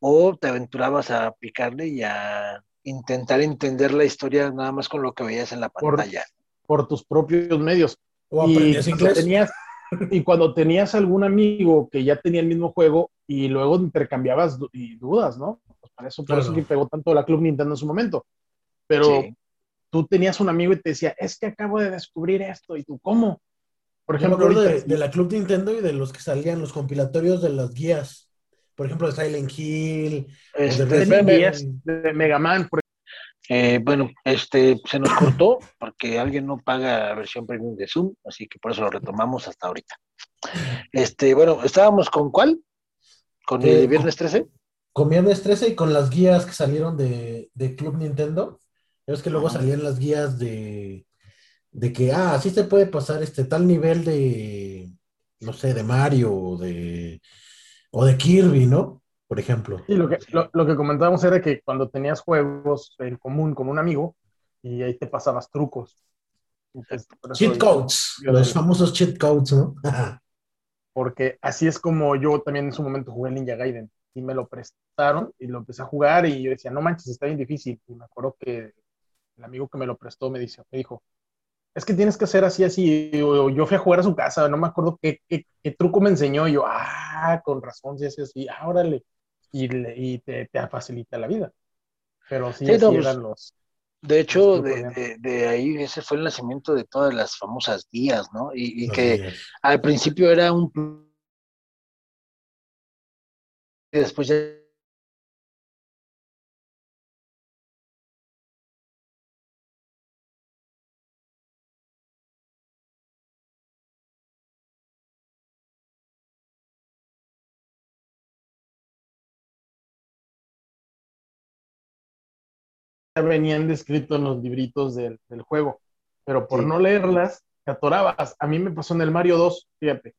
o te aventurabas a picarle y a intentar entender la historia nada más con lo que veías en la pantalla. Por, tus propios medios. O y cuando, tenías, *laughs* y cuando tenías algún amigo que ya tenía el mismo juego y luego intercambiabas dudas, ¿no? Pues para eso, por eso que pegó tanto la Club Nintendo en su momento. Pero tú tenías un amigo y te decía, es que acabo de descubrir esto, y tú, ¿cómo? Por ejemplo, de, de, la Club Nintendo y de los que salían los compilatorios de las guías por ejemplo, de Silent Hill, este, de, de, Mega Man. Eh, bueno, este se nos cortó porque alguien no paga la versión premium de Zoom, así que por eso lo retomamos hasta ahorita. Este, bueno, estábamos con cuál? ¿Con el eh, Viernes 13? Con, Viernes 13 y con las guías que salieron de, Club Nintendo. Es que luego salían las guías de, de que, ah, así se puede pasar este tal nivel de, no sé, de Mario o de o de Kirby, ¿no? Por ejemplo. Sí, lo que, lo, que comentábamos era que cuando tenías juegos en común con un amigo y ahí te pasabas trucos. cheat codes, los famosos cheat codes, ¿no? Porque así es como yo también en su momento jugué Ninja Gaiden y me lo prestaron y lo empecé a jugar y yo decía, no manches, está bien difícil. Y me acuerdo que el amigo que me lo prestó me, dice, me dijo, es que tienes que hacer así, así. Yo fui a jugar a su casa, no me acuerdo qué, truco me enseñó. Y yo, ah, con razón, sí, así, así, ah, órale. Y, y te, te, facilita la vida. Pero sí, así pues, eran los. De hecho, de, de, ahí ese fue el nacimiento de todas las famosas guías, ¿no? Y, que al principio era un. Y después ya venían descritos en los libritos del, juego, pero por no leerlas, te atorabas. A mí me pasó en el Mario 2, fíjate,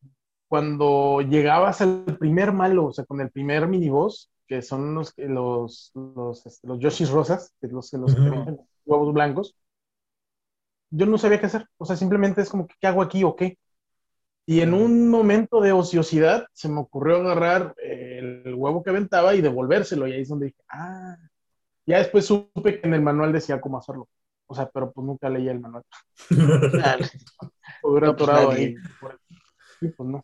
cuando llegabas al primer malo, o sea, con el primer miniboss, que son los, los, los, este, los Yoshis rosas, que los, los huevos blancos, yo no sabía qué hacer. O sea, simplemente es como, ¿qué hago aquí o qué? Y en un momento de ociosidad se me ocurrió agarrar el huevo que aventaba y devolvérselo. Y ahí es donde dije, ah, ya después supe que en el manual decía cómo hacerlo. O sea, pero pues nunca leía el manual. *laughs* Hubiera pues atorado ahí. Sí, pues no.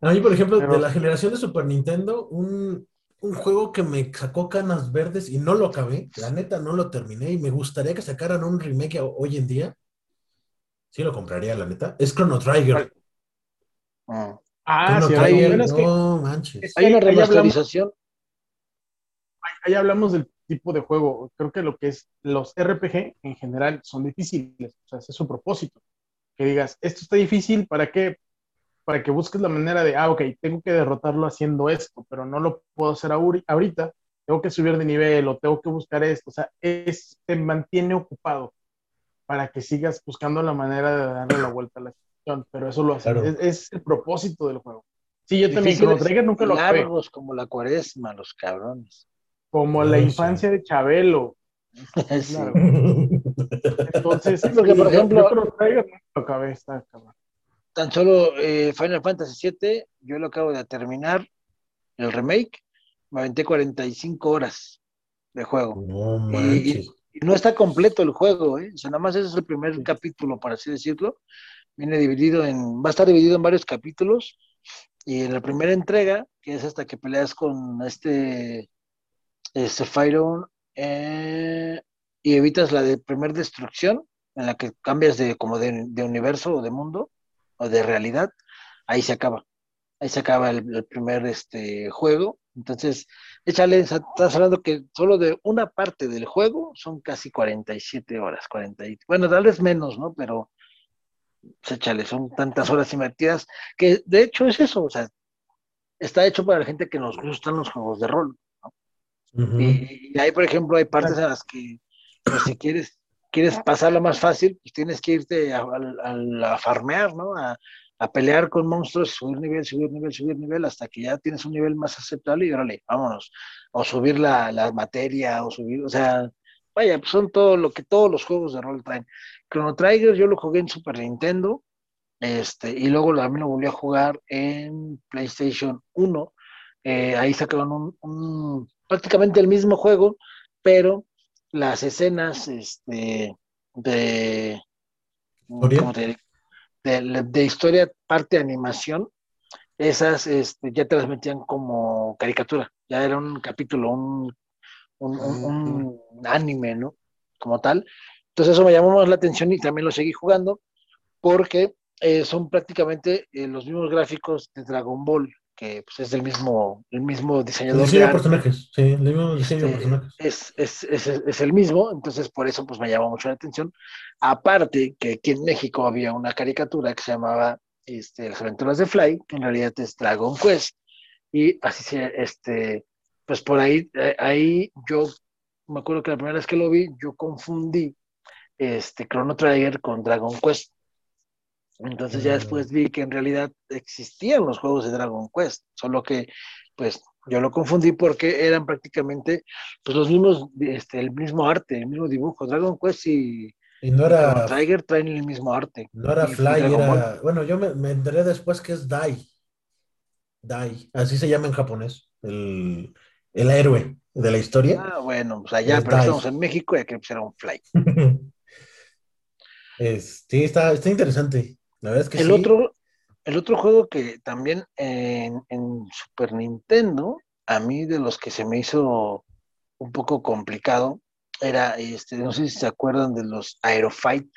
A mí, por ejemplo, de la generación de Super Nintendo, un, un juego que me sacó canas verdes y no lo acabé, la neta no lo terminé y me gustaría que sacaran un remake hoy en día. Sí lo compraría, la neta. Es Chrono Trigger. Ah, ah sí, Trigger, no manches. Hay una remasterización. Ahí hablamos del tipo de juego. Creo que lo que es los RPG en general son difíciles. O sea, ese es su propósito. Que digas, esto está difícil, ¿para qué? para que busques la manera de, ah, ok, tengo que derrotarlo haciendo esto, pero no lo puedo hacer ahorita, tengo que subir de nivel o tengo que buscar esto, o sea, es, te mantiene ocupado para que sigas buscando la manera de darle la vuelta a la situación, pero eso lo hace, es, el propósito del juego. Sí, yo también, Chrono Trigger nunca lo largos como la cuaresma, los cabrones. Como la infancia de Chabelo. *laughs* Entonces, *laughs* porque, por ejemplo, yo, no lo acabé, está tan solo eh, Final Fantasy VII, yo lo acabo de terminar, el remake, me aventé 45 horas de juego. y, no está completo el juego, ¿eh? o sea, nada más ese es el primer capítulo, por así decirlo. Viene dividido en, va a estar dividido en varios capítulos. Y en la primera entrega, que es hasta que peleas con este, este Fyron, eh, y evitas la de primer destrucción, en la que cambias de como de, de universo o de mundo, o de realidad, ahí se acaba. Ahí se acaba el, primer este, juego. Entonces, échale, estás hablando que solo de una parte del juego son casi 47 horas, 40 bueno, tal vez menos, ¿no? Pero pues, échale, son tantas horas invertidas que de hecho es eso, o sea, está hecho para la gente que nos gustan los juegos de rol. Y, ahí, por ejemplo, hay partes en las que, pues, si quieres quieres pasarlo más fácil, pues tienes que irte a, farmear, ¿no? A, pelear con monstruos, subir nivel, subir nivel, subir nivel, hasta que ya tienes un nivel más aceptable y órale, vámonos. O subir la, materia, o subir, o sea, vaya, pues son todo lo que todos los juegos de rol traen. Chrono Trigger yo lo jugué en Super Nintendo, este, y luego también lo volví a jugar en PlayStation 1. Eh, ahí sacaron un, prácticamente el mismo juego, pero las escenas este, de, de, historia, parte de animación, esas este, ya te las metían como caricatura, ya era un capítulo, un, un, anime, ¿no? Como tal. Entonces eso me llamó más la atención y también lo seguí jugando porque eh, son prácticamente eh, los mismos gráficos de Dragon Ball que pues, es el mismo, el mismo diseñador. Diseño de, personajes, sí, el mismo diseño de este, personajes. Es, es, es, el mismo, entonces por eso pues me llamó mucho la atención. Aparte que aquí en México había una caricatura que se llamaba este, Las aventuras de Fly, que en realidad es Dragon Quest, y así se, este, pues por ahí, eh, ahí yo me acuerdo que la primera vez que lo vi, yo confundí este Chrono Trigger con Dragon Quest. Entonces ya después vi que en realidad existían los juegos de Dragon Quest, solo que pues yo lo confundí porque eran prácticamente pues los mismos, este, el mismo arte, el mismo dibujo. Dragon Quest y, y no era Tiger traen el mismo arte. No era Fly, era bueno, yo me, enteré después que es Dai. Dai, así se llama en japonés, el, el héroe de la historia. Ah, bueno, pues allá, pero estamos en México y que era un Fly. *laughs* sí, está, está interesante el Otro, el otro juego que también en, Super Nintendo, a mí de los que se me hizo un poco complicado, era, este, no sé si se acuerdan de los Aerofight.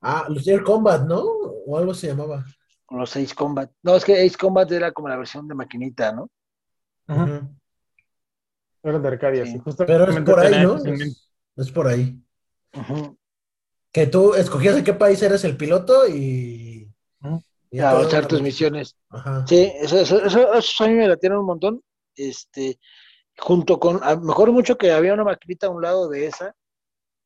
Ah, los Air Combat, ¿no? O algo se llamaba. Los Ace Combat. No, es que Ace Combat era como la versión de maquinita, ¿no? Ajá. Era de Arcadia, sí. Pero es por ahí, ¿no? Es, por ahí. Ajá. Que tú escogías de qué país eres el piloto y. y a echar tus misiones. Sí, eso, eso, eso, a mí me la tienen un montón. Este, junto con, a, mejor mucho que había una maquinita a un lado de esa,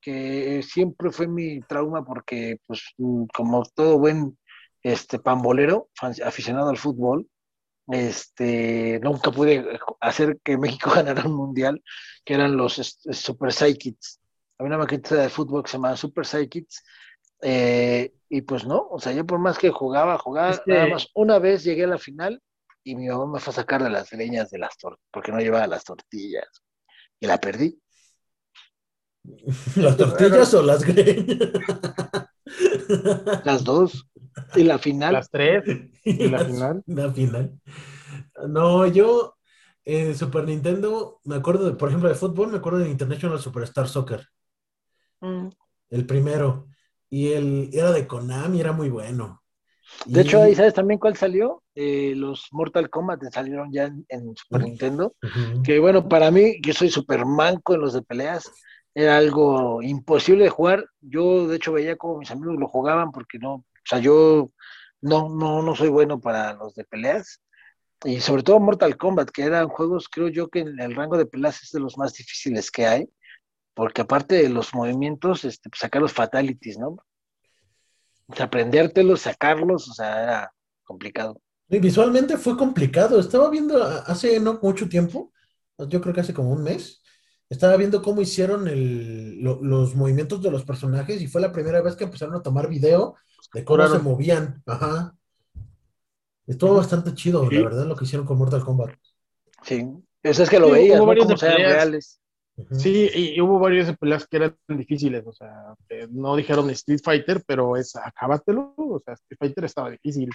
que siempre fue mi trauma porque, pues, mm, como todo buen este pambolero, aficionado al fútbol, este, nunca pude hacer que México *laughs* ganara un mundial, que eran los Super Psychics. Había una maquinita de fútbol que se llamaba Super Psychics, eh, y pues no, o sea, yo por más que jugaba, jugaba, nada más una vez llegué a la final y mi mamá me fue a sacar de las leñas de las tortillas, porque no llevaba las tortillas, y la perdí. *laughs* ¿Las tortillas o las greñas? Las dos. ¿Y la final? Las tres. *laughs* ¿Y la final? La final. No, yo, en Super Nintendo, me acuerdo, de, por ejemplo, de fútbol, me acuerdo de International Superstar Soccer. Mm. El primero. Y el era de Konami, era muy bueno. De hecho, ahí sabes también cuál salió. Eh, los Mortal Kombat salieron ya en, Super Nintendo. Que bueno, para mí, yo soy super manco en los de peleas. Era algo imposible de jugar. Yo, de hecho, veía como mis amigos lo jugaban porque no, o sea, yo no, no, no soy bueno para los de peleas. Y sobre todo Mortal Kombat, que eran juegos, creo yo que en el rango de peleas es de los más difíciles que hay porque aparte de los movimientos, este, pues, sacar los fatalities, ¿no? O sea, aprendértelos, sacarlos, o sea, era complicado. Y visualmente fue complicado. Estaba viendo hace no mucho tiempo, yo creo que hace como un mes, estaba viendo cómo hicieron los movimientos de los personajes y fue la primera vez que empezaron a tomar video de cómo se movían. Ajá. Estuvo bastante chido, la verdad, lo que hicieron con Mortal Kombat. Sí, eso es que lo veías, ¿no? Como Sí, y, hubo varias peleas que eran difíciles, o sea, no dijeron Street Fighter, pero es acábatelo, o sea, Street Fighter estaba difícil.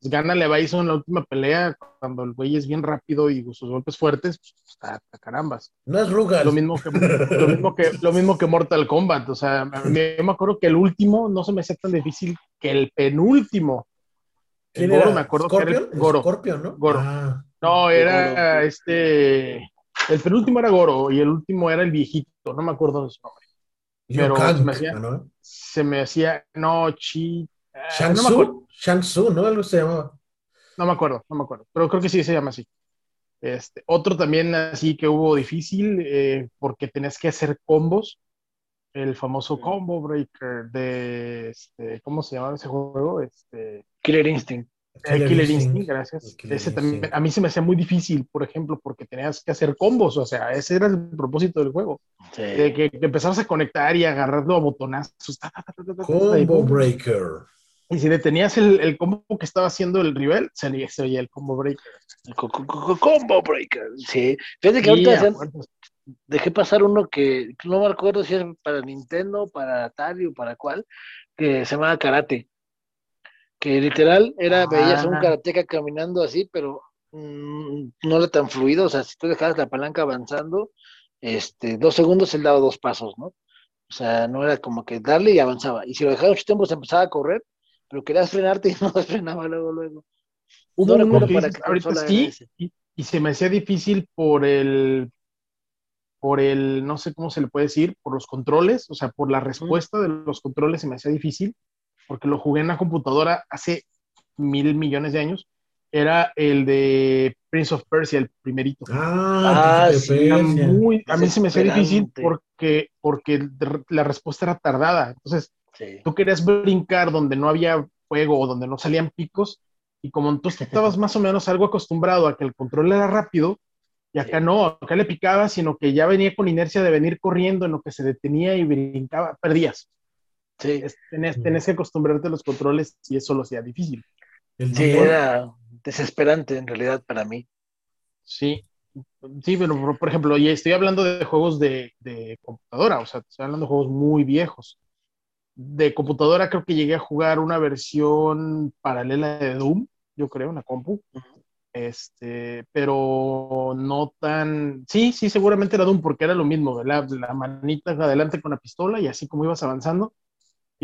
Pues gánale a Bison en la última pelea, cuando el güey es bien rápido y sus golpes fuertes, pues está, carambas. No es Rugal. Lo mismo que, lo mismo que, lo mismo que Mortal Kombat, o sea, yo me acuerdo que el último no se me hacía tan difícil que el penúltimo. ¿Quién era? me acuerdo que era Goro. Scorpion, ¿no? Goro. Ah. no, era este el penúltimo era Goro y el último era el viejito, no me acuerdo de su nombre. Pero se, me hacía, ¿no? se me hacía, no, Chi. Eh, Shang Tzu, ¿no? Algo se llamaba. No me acuerdo, no me acuerdo, pero creo que sí se llama así. Este, otro también así que hubo difícil eh, porque tenías que hacer combos. El famoso combo breaker de, este, ¿cómo se llamaba ese juego? Este, Killer Instinct. El Killer, Instinct, gracias. ese también, a mí se me hacía muy difícil, por ejemplo, porque tenías que hacer combos, o sea, ese era el propósito del juego. que, que, empezabas a conectar y agarrarlo a botonazos. combo Breaker. Y si detenías el, el, combo que estaba haciendo el rival, se oía el combo breaker. El combo breaker, sí. Fíjate que ahorita dejé pasar uno que no me acuerdo si es para Nintendo, para Atari o para cuál, que se llamaba Karate que literal era, veías a un ah. karateca caminando así, pero mm, no era tan fluido, o sea, si tú dejabas la palanca avanzando, este, dos segundos él daba dos pasos, ¿no? O sea, no era como que darle y avanzaba. Y si lo dejabas mucho tiempo se empezaba a correr, pero querías frenarte y *laughs* no frenaba luego, luego. Hubo no para ahorita sí, y, se me hacía difícil por el, por el, no sé cómo se le puede decir, por los controles, o sea, por la respuesta de los controles se me hacía difícil porque lo jugué en la computadora hace mil millones de años, era el de Prince of Persia, el primerito. Ah, ah sí, a mí se me hacía difícil porque, porque la respuesta era tardada. Entonces, tú querías brincar donde no había fuego o donde no salían picos, y como tú *laughs* estabas más o menos algo acostumbrado a que el control era rápido, y acá no, acá le picaba, sino que ya venía con inercia de venir corriendo en lo que se detenía y brincaba, perdías. Sí. Tenés, que acostumbrarte a los controles y eso lo hacía difícil. sí, era desesperante en realidad para mí. Sí, sí, pero por, ejemplo, ya estoy hablando de juegos de, computadora, o sea, estoy hablando de juegos muy viejos. De computadora creo que llegué a jugar una versión paralela de Doom, yo creo, una compu. Este, pero no tan. Sí, sí, seguramente era Doom porque era lo mismo, La manita adelante con la pistola y así como ibas avanzando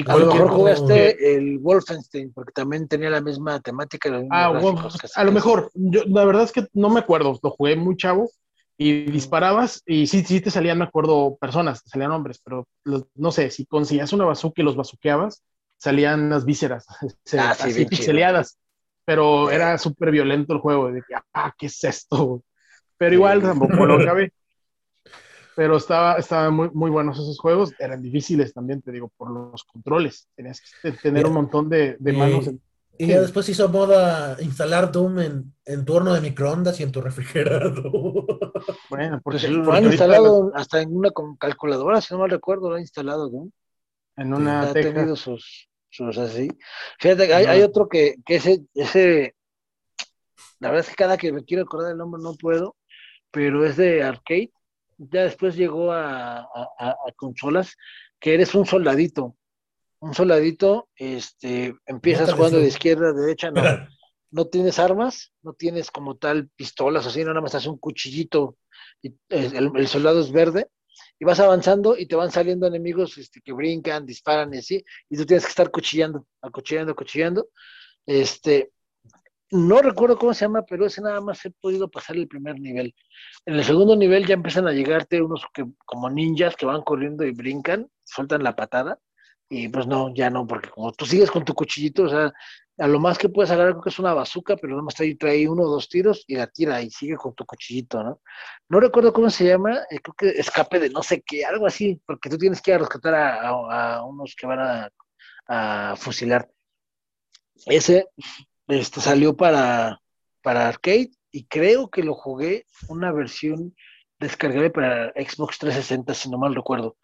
a lo mejor jugaste el Wolfenstein, porque también tenía la misma temática. ah, a lo mejor, yo, la verdad es que no me acuerdo, lo jugué muy chavo y disparabas y sí, sí te salían, me acuerdo, personas, te salían hombres, pero no sé, si conseguías una bazooka y los bazuqueabas, salían las vísceras, *laughs* ah, así pixeleadas, pero era súper violento el juego, de que, ah, ¿qué es esto? Pero igual tampoco lo acabé. Pero estaba, estaban muy, muy buenos esos juegos. Eran difíciles también, te digo, por los controles. Tenías que tener un montón de, manos. y ya después hizo moda instalar Doom en, en tu horno de microondas y en tu refrigerador. *laughs* Bueno, porque, lo han instalado hasta en una calculadora, si no mal recuerdo, lo han instalado Doom. En una ha tenido sus, sus así. Fíjate, hay, hay otro que, que ese, ese, la verdad es que cada que me quiero acordar el nombre no puedo, pero es de arcade. Ya después llegó a, consolas que eres un soldadito. Un soldadito, este, empiezas jugando de izquierda a derecha, no, no tienes armas, no tienes como tal pistolas, así, no nada más haces un cuchillito, y el, soldado es verde, y vas avanzando y te van saliendo enemigos este, que brincan, disparan y así, y tú tienes que estar cuchillando, acuchillando, cuchillando. Este, no recuerdo cómo se llama, pero ese nada más he podido pasar el primer nivel. En el segundo nivel ya empiezan a llegarte unos que como ninjas que van corriendo y brincan, sueltan la patada. Y pues no, ya no, porque como tú sigues con tu cuchillito, o sea, a lo más que puedes agarrar creo que es una bazuca, pero nada más trae, trae uno o dos tiros y la tira y sigue con tu cuchillito, ¿no? No recuerdo cómo se llama, eh, creo que escape de no sé qué, algo así, porque tú tienes que ir a rescatar a, unos que van a, a fusilar. Ese este, salió para, para arcade y creo que lo jugué una versión descargable para Xbox 360, si no mal recuerdo.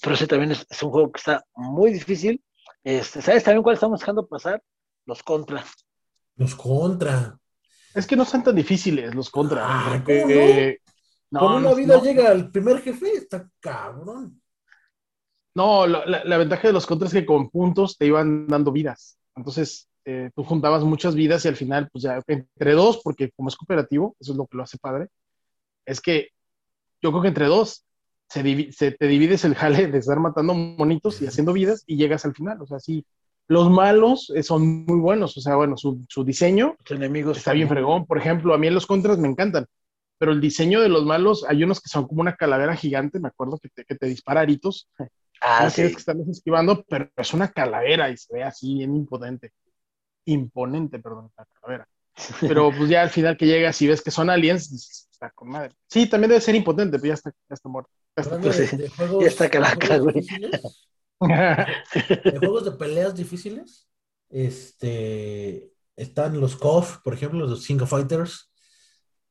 Pero ese también es, un juego que está muy difícil. Este, ¿Sabes también cuál estamos dejando pasar? Los contra. Los contra. Es que no son tan difíciles los contra. Ah, no? Con una vida llega al primer jefe, está cabrón. No, la, la, ventaja de los contras es que con puntos te iban dando vidas. Entonces, eh, tú juntabas muchas vidas y al final, pues ya entre dos, porque como es cooperativo, eso es lo que lo hace padre, es que yo creo que entre dos se, te divides el jale de estar matando monitos y haciendo vidas y llegas al final. O sea, sí, los malos eh, son muy buenos, o sea, bueno, su, su diseño enemigos está bien fregón. Por ejemplo, a mí en los contras me encantan, pero el diseño de los malos, hay unos que son como una calavera gigante, me acuerdo que te, que te dispara aritos. Ah, sí. que están esquivando, pero es una calavera y se ve así bien imponente imponente, perdón, la calavera. Pero pues ya al final que llegas y ves que son aliens, está con madre. Sí, también debe ser impotente, pero ya está, ya está muerto. Ya está, de, juegos, ya está calaca, güey. De juegos de peleas difíciles, este, están los KOF, por ejemplo, los King of Fighters,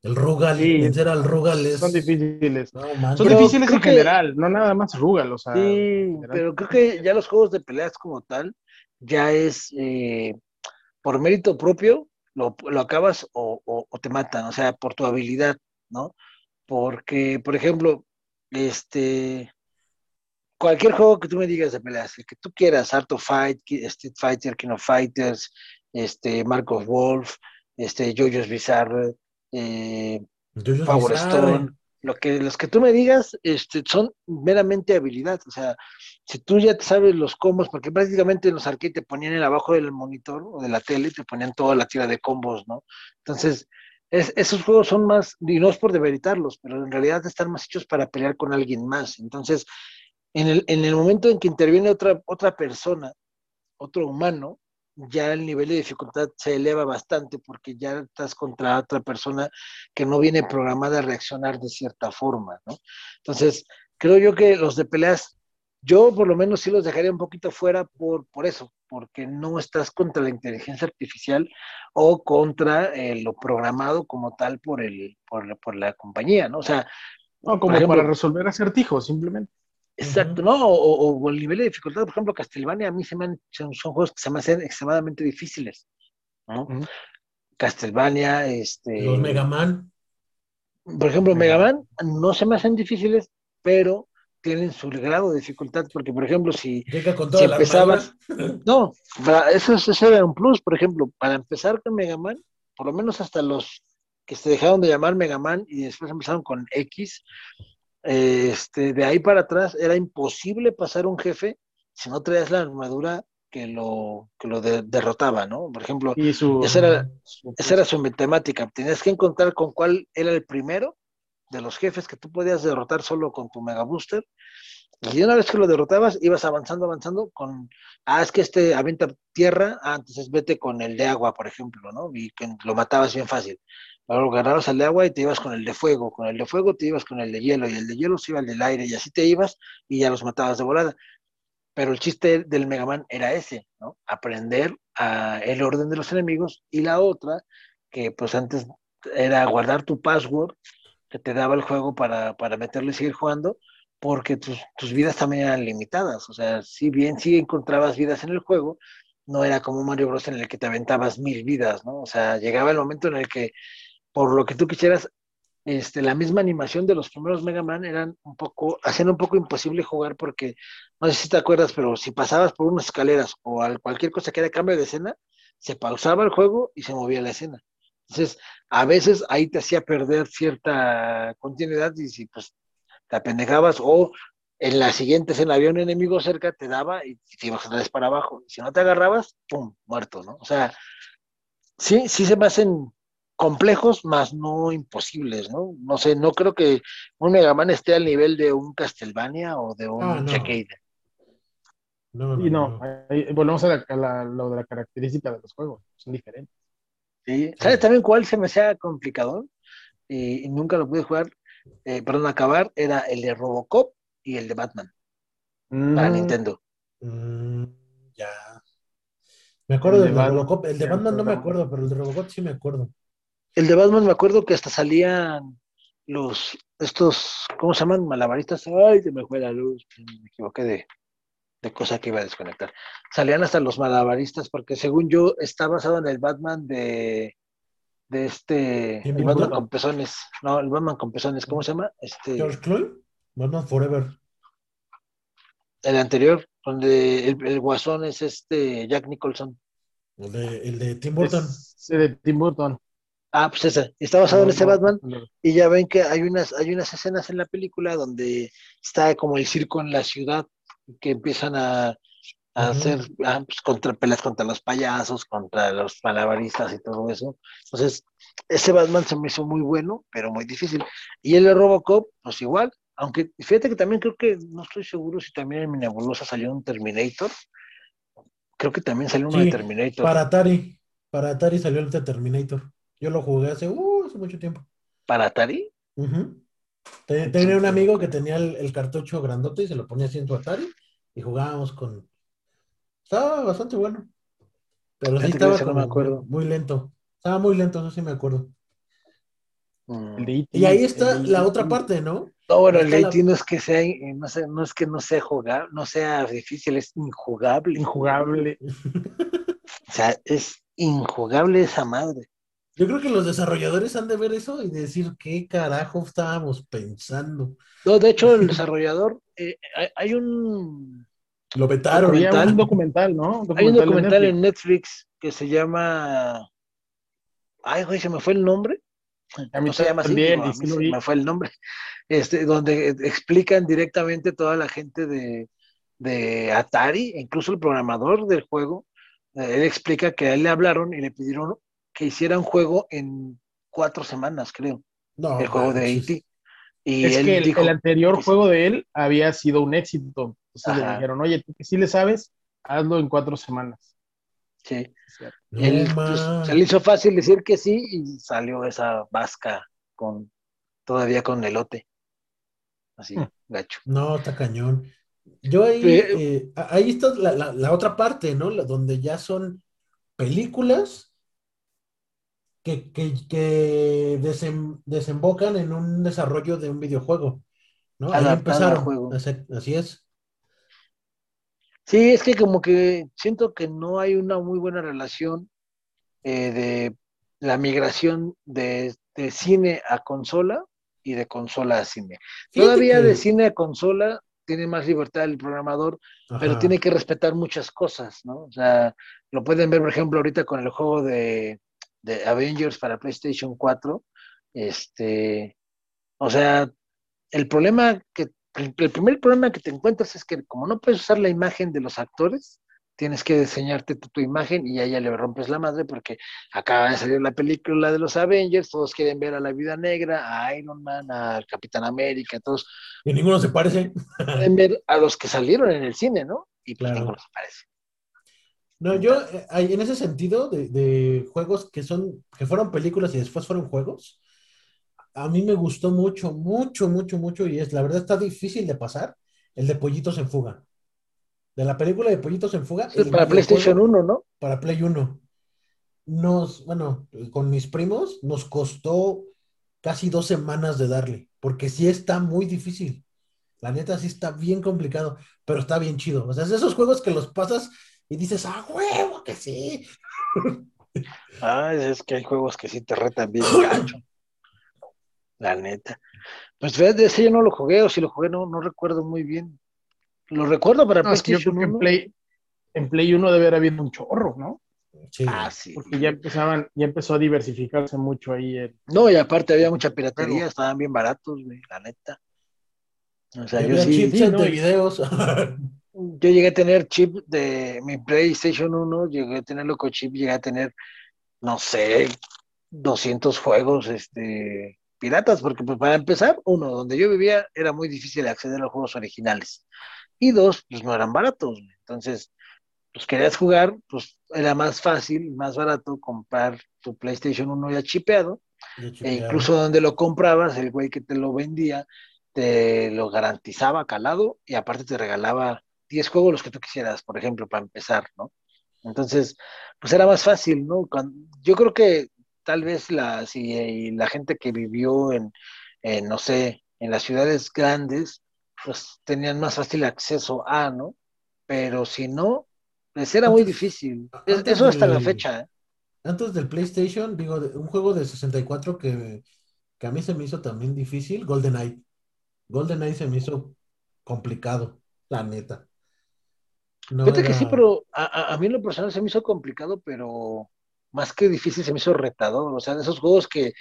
el Rugal, sí, vencer al Rugal es... Son difíciles. son difíciles en general, no nada más Rugal, o sea. Sí, pero creo que ya los juegos de peleas como tal, ya es eh, por mérito propio lo, acabas o, te matan, o sea, por tu habilidad, ¿no? Porque, por ejemplo, este, cualquier juego que tú me digas de peleas, el que tú quieras, Art of Fight, Street Fighter, King of Fighters, este, Mark of Wolf, este, JoJo's Bizarre, eh, Power Stone, lo que, los que tú me digas este, son meramente habilidad. O sea, si tú ya sabes los combos, porque prácticamente los arcade te ponían en abajo del monitor o de la tele, te ponían toda la tira de combos, ¿no? Entonces, esos juegos son más, y no es por demeritarlos, pero en realidad están más hechos para pelear con alguien más. Entonces, en el, en el momento en que interviene otra, otra persona, otro humano, ya el nivel de dificultad se eleva bastante porque ya estás contra otra persona que no viene programada a reaccionar de cierta forma, ¿no? Entonces, creo yo que los de peleas, yo por lo menos sí los dejaría un poquito fuera por, por eso, porque no estás contra la inteligencia artificial o contra eh, lo programado como tal por, el, por, por la compañía, ¿no? O sea, no, como para resolver acertijos, simplemente. Exacto, ¿no? O, el nivel de dificultad, por ejemplo, Castlevania, a mí se me han, son, juegos que se me hacen extremadamente difíciles, ¿no? Castlevania, este... Los Mega Man. Por ejemplo, Mega Man no se me hacen difíciles, pero tienen su grado de dificultad, porque, por ejemplo, si, si empezabas... *laughs* no, eso, eso era un plus, por ejemplo, para empezar con Mega Man, por lo menos hasta los que se dejaron de llamar Mega Man y después empezaron con X, este, de ahí para atrás era imposible pasar un jefe si no traías la armadura que lo, que lo derrotaba, ¿no? Por ejemplo, esa, era, su... esa era su matemática. Tenías que encontrar con cuál era el primero de los jefes que tú podías derrotar solo con tu Mega Booster. Y una vez que lo derrotabas, ibas avanzando, avanzando con, ah, es que este avienta tierra, ah, entonces vete con el de agua, por ejemplo, ¿no? Y que lo matabas bien fácil. Luego ganabas el de agua y te ibas con el de fuego, con el de fuego te ibas con el de hielo, y el de hielo se iba al del aire, y así te ibas y ya los matabas de volada. Pero el chiste del Mega Man era ese, ¿no? Aprender el orden de los enemigos y la otra, que pues antes era guardar tu password que te daba el juego para, para meterlo y seguir jugando, porque tus, tus, vidas también eran limitadas. O sea, si bien sí encontrabas vidas en el juego, no era como Mario Bros. en el que te aventabas mil vidas, ¿no? O sea, llegaba el momento en el que, por lo que tú quisieras, este, la misma animación de los primeros Mega Man eran un poco, hacían un poco imposible jugar porque, no sé si te acuerdas, pero si pasabas por unas escaleras o cualquier cosa que era cambio de escena, se pausaba el juego y se movía la escena. Entonces, a veces ahí te hacía perder cierta continuidad y si pues te apendejabas o en la siguiente escena había un enemigo cerca, te daba y te ibas a vez para abajo. Si no te agarrabas, ¡pum! muerto, ¿no? O sea, sí, sí se me hacen complejos, más no imposibles, ¿no? No sé, no creo que un Mega Man esté al nivel de un Castlevania o de un ah, no. No, y no, volvemos a, lo de la característica de los juegos, son diferentes. Sí. ¿Sabes también cuál se me hacía complicado? Y, nunca lo pude jugar, eh, perdón, acabar, era el de Robocop y el de Batman. Para mm. Nintendo. Mm, ya. Me acuerdo del de Robocop, el de Batman no me acuerdo, pero el de Robocop sí me acuerdo. El de Batman me acuerdo que hasta salían los, estos, ¿cómo se llaman? Malabaristas. Ay, se me fue la luz, me equivoqué de, de cosa que iba a desconectar. Salían hasta los malabaristas, porque según yo está basado en el Batman de, de este, el Batman con pezones, no, el Batman con pezones, ¿cómo se llama? Este, George Clooney, Batman Forever. El anterior, donde el, guasón es este Jack Nicholson. El de, el de Tim Burton. sí, de Tim Burton. Ah, pues ese, está basado en ese Batman y ya ven que hay unas, hay unas escenas en la película donde está como el circo en la ciudad que empiezan a, hacer ah, pues, contra peleas contra los payasos, contra los malabaristas y todo eso. Entonces, ese Batman se me hizo muy bueno, pero muy difícil. Y el de Robocop, pues igual, aunque fíjate que también creo que, no estoy seguro si también en mi nebulosa salió un Terminator. Creo que también salió uno de Terminator. Para Atari, para Atari salió el de Terminator. Yo lo jugué hace, uh, hace mucho tiempo. ¿Para Atari? Tenía un amigo que tenía el, cartucho grandote y se lo ponía así en su Atari y jugábamos con. Estaba bastante bueno. Pero sí estaba Muy, lento. Estaba muy lento, eso sí me acuerdo. Mm. y ahí está la otra parte, ¿no? No, bueno, el de no es que sea, eh, no, sé, no es que no sea jugable, no sea difícil, es injugable. Injugable. *laughs* o sea, es injugable esa madre. Yo creo que los desarrolladores han de ver eso y decir qué carajo estábamos pensando. No, de hecho, el *laughs* desarrollador, eh, hay, un. Lo vetaron. Documental, un documental, ¿no? hay un documental en Netflix. que se llama. Ay, güey, se me fue el nombre. A mí no se llama así, se me fue el nombre. Este, donde explican directamente toda la gente de, de Atari, incluso el programador del juego. Eh, él explica que a él le hablaron y le pidieron que hiciera un juego en cuatro semanas, creo. No, el juego de E.T. Y es que el, anterior juego de él había sido un éxito. Entonces le dijeron, oye, tú que sí le sabes, hazlo en cuatro semanas. Sí. Pues, se le hizo fácil decir que sí y salió esa vasca con todavía con elote. Así, hmm. gacho. No, está cañón. Yo ahí, eh, ahí está la, la, otra parte, ¿no? donde ya son películas que, desembocan en un desarrollo de un videojuego. ¿no? Ahí empezaron. Juego. Así, es. Sí, es que como que siento que no hay una muy buena relación eh, de la migración de, cine a consola y de consola a cine. Todavía de cine a consola tiene más libertad el programador, pero tiene que respetar muchas cosas, ¿no? O sea, lo pueden ver, por ejemplo, ahorita con el juego de de Avengers para PlayStation 4, este, o sea, el problema que, el, primer problema que te encuentras es que como no puedes usar la imagen de los actores, tienes que diseñarte tu, imagen y a ella le rompes la madre porque acaba de salir la película de los Avengers, todos quieren ver a la Vida Negra, a Iron Man, al Capitán América, todos. Y ninguno se parece. Quieren ver a los que salieron en el cine, ¿no? Y pues ninguno se parece. No, yo, eh, en ese sentido de, de, juegos que son, que fueron películas y después fueron juegos, a mí me gustó mucho, mucho, mucho, mucho, y es, la verdad está difícil de pasar, el de Pollitos en Fuga. De la película de Pollitos en Fuga. para PlayStation 1, ¿no? Para Play 1. Nos, bueno, con mis primos nos costó casi dos semanas de darle, porque sí está muy difícil. La neta sí está bien complicado, pero está bien chido. O sea, es esos juegos que los pasas y dices, ¡ah, huevo, que sí! Ah, es que hay juegos que sí te retan bien *laughs* gacho. La neta. Pues de ese yo no lo jugué, o si lo jugué no, no recuerdo muy bien. Lo recuerdo para PlayStation En Play, en Play 1 debe haber habido un chorro, ¿no? Sí. Ah, sí. Porque ya empezaban, ya empezó a diversificarse mucho ahí. El... No, y aparte había mucha piratería, estaban bien baratos, la neta. O sea, yo sí. de videos. *laughs* yo llegué a tener chip de mi PlayStation 1, llegué a tener loco chip, llegué a tener, no sé, 200 juegos, este, piratas, porque pues, para empezar, uno, donde yo vivía era muy difícil acceder a los juegos originales. Y dos, pues no eran baratos. Entonces, pues querías jugar, pues era más fácil, más barato comprar tu PlayStation 1 ya chipeado. E incluso donde lo comprabas, el güey que te lo vendía, te lo garantizaba calado y aparte te regalaba 10 juegos los que tú quisieras, por ejemplo, para empezar, ¿no? Entonces, pues era más fácil, ¿no? yo creo que tal vez la, si la gente que vivió en, no sé, en las ciudades grandes, pues tenían más fácil acceso a, ¿no? Pero si no, pues era muy difícil. Eso hasta la fecha. ¿eh? Antes del PlayStation, digo, un juego de 64 que, que a mí se me hizo también difícil, GoldenEye. GoldenEye se me hizo complicado, la neta. Fíjate que sí, pero a, a, mí en lo personal se me hizo complicado, pero más que difícil, se me hizo retador. O sea, de esos juegos que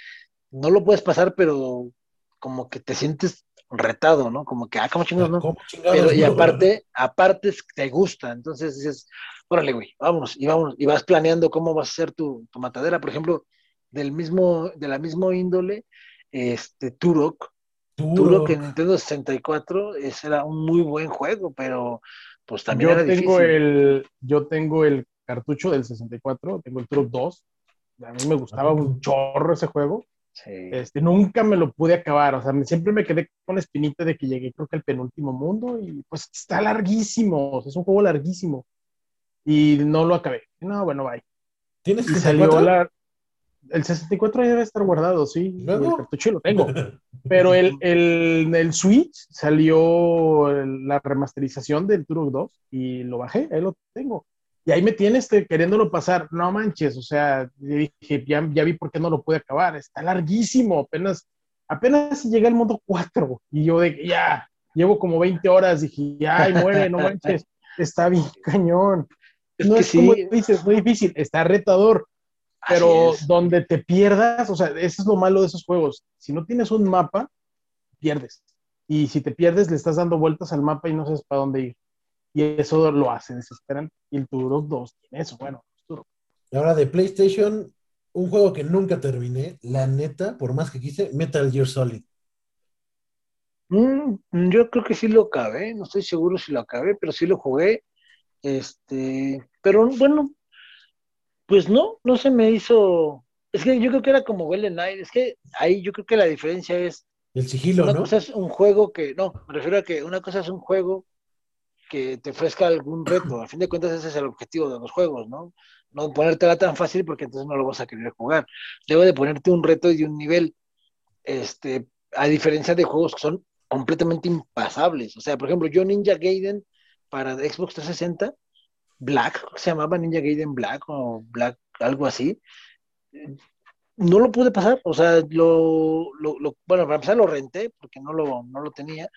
no lo puedes pasar, pero como que te sientes retado, ¿no? Como que, ah, como chingados, ¿no? Pero, y aparte, aparte te gusta. Entonces dices, órale, güey, vámonos, y vámonos. Y vas planeando cómo vas a ser tu, tu matadera. Por ejemplo, del mismo, de la misma índole, este, Turok. Turok, en Nintendo 64, ese era un muy buen juego, pero pues también yo era tengo El, yo tengo el cartucho del 64, tengo el Truck 2. A mí me gustaba un chorro ese juego. Este, nunca me lo pude acabar, o sea, siempre me quedé con la espinita de que llegué creo que al penúltimo mundo y pues está larguísimo, es un juego larguísimo y no lo acabé. No, bueno, bye. ¿Tienes que salió la, el 64 ya debe estar guardado, sí, el cartucho lo tengo, *laughs* pero el, el, el Switch salió la remasterización del Turok 2 y lo bajé, ahí lo tengo. Y ahí me tienes este, queriéndolo pasar. No manches, o sea, dije, ya, ya, vi por qué no lo pude acabar. Está larguísimo, apenas, apenas llega el mundo 4. Y yo de ya, llevo como 20 horas. Dije, ay, muere, no manches. *laughs* Está bien cañón. no es como dices, muy difícil, está retador. Pero donde te pierdas, o sea, eso es lo malo de esos juegos. Si no tienes un mapa, pierdes. Y si te pierdes, le estás dando vueltas al mapa y no sabes para dónde ir. Y eso lo hace desesperante. Y el Turok 2 tiene eso, bueno, Ahora de PlayStation, un juego que nunca terminé, la neta, por más que quise, Metal Gear Solid. Mm, yo creo que sí lo acabé, no estoy seguro si lo acabé, pero sí lo jugué. Este, pero bueno, pues no, no se me hizo. Es que yo creo que era como Golden Knight, es que ahí yo creo que la diferencia es. El sigilo, una cosa es un juego que, no, me refiero a que una cosa es un juego que te ofrezca algún reto. A fin de cuentas, ese es el objetivo de los juegos, ¿no? No ponértela tan fácil porque entonces no lo vas a querer jugar. Debo de ponerte un reto y un nivel, este, a diferencia de juegos que son completamente impasables. O sea, por ejemplo, yo Ninja Gaiden para Xbox 360, Black, se llamaba Ninja Gaiden Black o Black, algo así, no lo pude pasar. O sea, lo, lo, lo bueno, para empezar lo renté porque no lo, no lo tenía.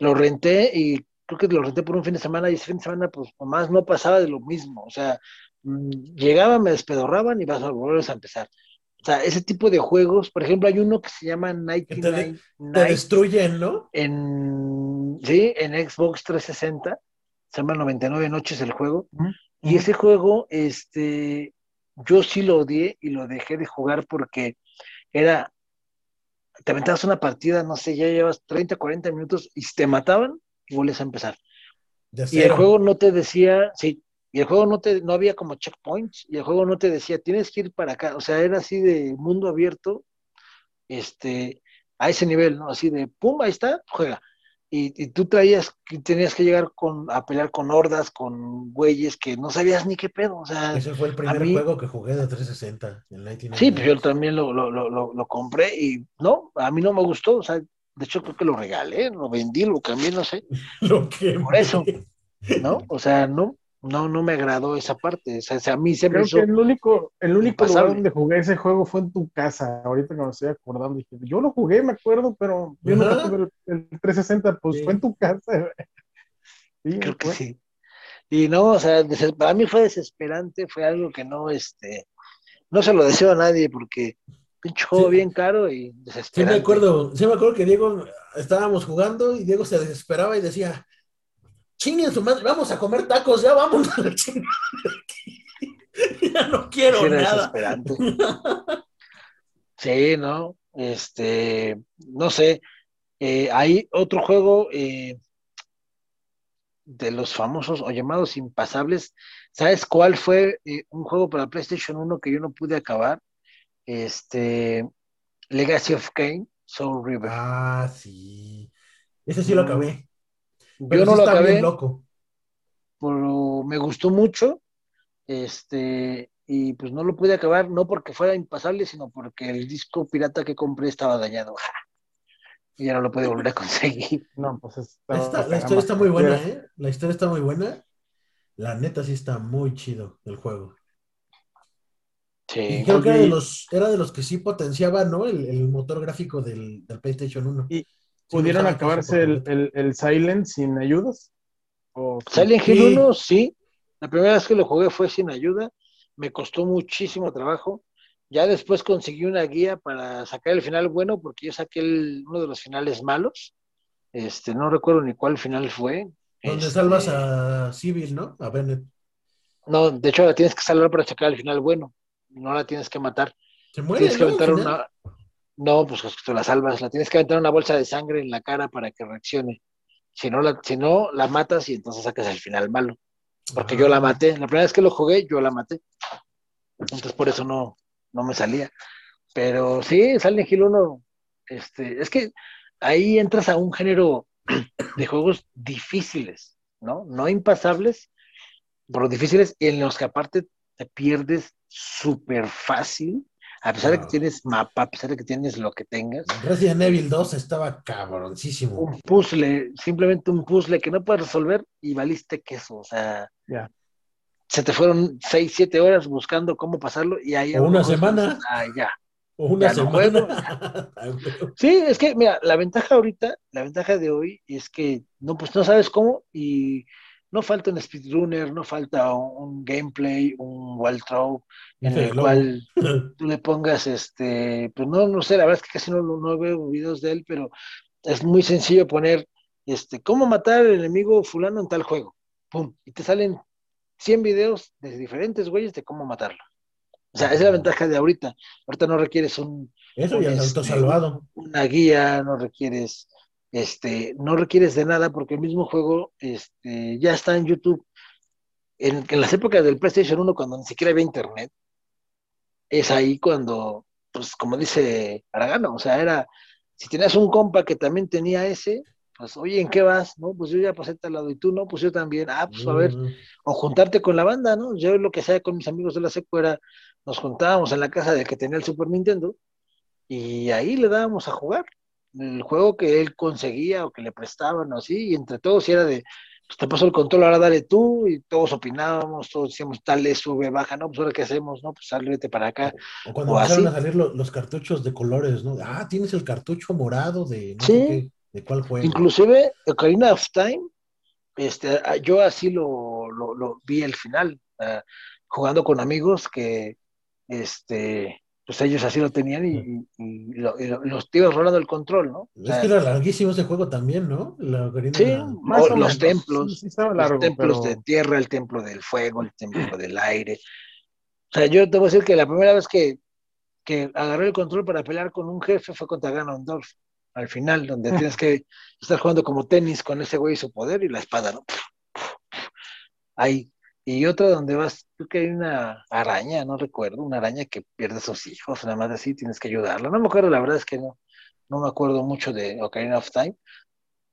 Lo renté y creo que lo renté por un fin de semana y ese fin de semana, pues nomás no pasaba de lo mismo. O sea, mm, llegaban, me despedorraban y vas a volver a empezar. O sea, ese tipo de juegos, por ejemplo, hay uno que se llama Night te destruyen, ¿no? En, sí, en Xbox 360. Se llama 99 Noches el juego, y ese juego, este, yo sí lo odié y lo dejé de jugar porque era, te aventabas una partida, no sé, ya llevas 30, 40 minutos y te mataban y vuelves a empezar. Y el juego no te decía, sí, y el juego no te, no había como checkpoints, y el juego no te decía, tienes que ir para acá, o sea, era así de mundo abierto, este, a ese nivel, ¿no? Así de, pum, ahí está, juega. Y, tú traías, tenías que llegar con, a pelear con hordas, con güeyes que no sabías ni qué pedo, o sea. Ese fue el primer juego que jugué de 360, el Sí, pues yo también lo, lo, lo, lo compré y no, a mí no me gustó, o sea, de hecho creo que lo regalé, lo vendí, lo cambié, no sé. *laughs* lo que Por eso, ¿no? O sea, no, no, no me agradó esa parte. O sea, a mí se Creo me que el único, el único lugar donde jugué ese juego fue en tu casa. Ahorita que me estoy acordando, dije, yo lo jugué, me acuerdo, pero yo no tuve el, 360, pues fue en tu casa. sí, Creo que sí. Y no, o sea, para mí fue desesperante, fue algo que no, este, no se lo deseo a nadie porque pinche juego bien caro y desesperante. Sí me acuerdo, sí me acuerdo que Diego, estábamos jugando y Diego se desesperaba y decía, chinguen su madre, vamos a comer tacos, ya vamos a la *laughs* ya no quiero sí, nada. sí, ¿no? Este, no sé, eh, hay otro juego eh, de los famosos o llamados impasables. ¿Sabes cuál fue eh, un juego para PlayStation 1 que yo no pude acabar? Este, Legacy of Kane, Soul River. Ah, sí. Ese sí lo mm. Yo no lo acabé. Loco. Pero me gustó mucho. Este, y pues no lo pude acabar, no porque fuera impasable, sino porque el disco pirata que compré estaba dañado. y ya no lo pude volver a conseguir. *laughs* No, pues la historia está muy buena, ¿eh? La historia está muy buena. La neta sí está muy chido el juego. Sí. creo que era de, los, era de los que sí potenciaba, ¿no? El, motor gráfico del, PlayStation 1. Y, ¿Pudieron acabarse el, el, Silent sin ayudas? Silent Hill 1, sí. La primera vez que lo jugué fue sin ayuda. Me costó muchísimo trabajo. Ya después conseguí una guía para sacar el final bueno, porque yo saqué uno de los finales malos. Este, no recuerdo ni cuál final fue. Donde salvas este, a Civil, ¿no? A Bennett. No, de hecho la tienes que salvar para sacar el final bueno. No la tienes que matar. Se muere. Tienes que una. No, pues tú la salvas, la tienes que aventar una bolsa de sangre en la cara para que reaccione. Si no, la, si no, la matas y entonces sacas el final malo. Porque yo la ah. maté. La primera vez que lo jugué, yo la maté. Entonces por eso no, no me salía. Pero sí, Silent Hill 1, este, es que ahí entras a un género de juegos difíciles, ¿no? No impasables, pero difíciles, en los que aparte te pierdes súper fácil a pesar de que tienes mapa, a pesar de que tienes lo que tengas. Resident Evil 2 estaba cabroncísimo. Un puzzle, simplemente un puzzle que no puedes resolver y valiste queso, o sea. Ya. Se te fueron 6, 7 horas buscando cómo pasarlo y ahí. O una semana. ah, ya. O una semana. *laughs* sí, es que, mira, la ventaja ahorita, la ventaja de hoy es que no, pues no sabes cómo y no falta un speedrunner, no falta un, gameplay, un walkthrough en el cual *clears throat* tú le pongas este, pues no, no sé, la verdad es que casi no, no veo videos de él, pero es muy sencillo poner este, cómo matar al enemigo fulano en tal juego. Pum, y te salen 100 videos de diferentes güeyes de cómo matarlo. O sea, esa es la ventaja de ahorita. Ahorita no requieres un. Eso y el este, salvado. Una guía, no requieres este, no requieres de nada porque el mismo juego este, ya está en YouTube. En, las épocas del PlayStation 1, cuando ni siquiera había internet, es ahí cuando, pues como dice Aragano, o sea, era, si tenías un compa que también tenía ese, pues, oye, ¿en qué vas? No, pues yo ya pasé tal lado y tú no, pues yo también, ah, pues a ver, o juntarte con la banda, ¿no? Yo lo que hacía con mis amigos de la secu era, nos juntábamos en la casa del que tenía el Super Nintendo y ahí le dábamos a jugar el juego que él conseguía o que le prestaban o así, y entre todos era de, pues te pasó el control, ahora dale tú, y todos opinábamos, todos decíamos, dale, sube, baja, no, pues ahora qué hacemos, no, pues sal, vete para acá. O cuando empezaron a salir los, cartuchos de colores, ¿no? Ah, tienes el cartucho morado de no sé qué, de cuál juego. Inclusive, Ocarina of Time, este, yo así lo, lo, vi el final, ah, jugando con amigos que, este, pues ellos así lo tenían y, los tíos rolando el control, ¿no? es que era larguísimo ese juego también, ¿no? sí, los templos, los templos de tierra, el templo del fuego, el templo del aire. O sea, yo te voy a decir que la primera vez que, que agarré el control para pelear con un jefe fue contra Ganondorf, al final, donde *laughs* tienes que estar jugando como tenis con ese güey y su poder y la espada, ¿no? Ahí y otra donde vas, creo que hay una araña, no recuerdo, una araña que pierde a sus hijos, nada más así, tienes que ayudarla. No me acuerdo, la verdad es que no, no me acuerdo mucho de Ocarina of Time.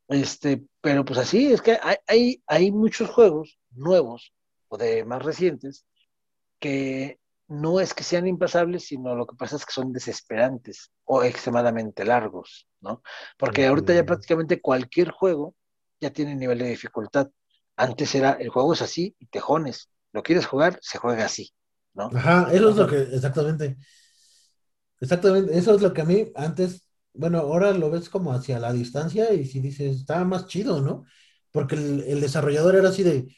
Este, pero pues así, es que hay, hay, hay muchos juegos nuevos o de más recientes que no es que sean impasables, sino lo que pasa es que son desesperantes o extremadamente largos, ¿no? Porque ahorita ya prácticamente cualquier juego ya tiene nivel de dificultad. Antes era, el juego es así y tejones. Lo quieres jugar, se juega así, ¿no? Ajá, eso es lo que, exactamente. Exactamente, eso es lo que a mí antes, bueno, ahora lo ves como hacia la distancia y si dices, estaba más chido, ¿no? Porque el, desarrollador era así de,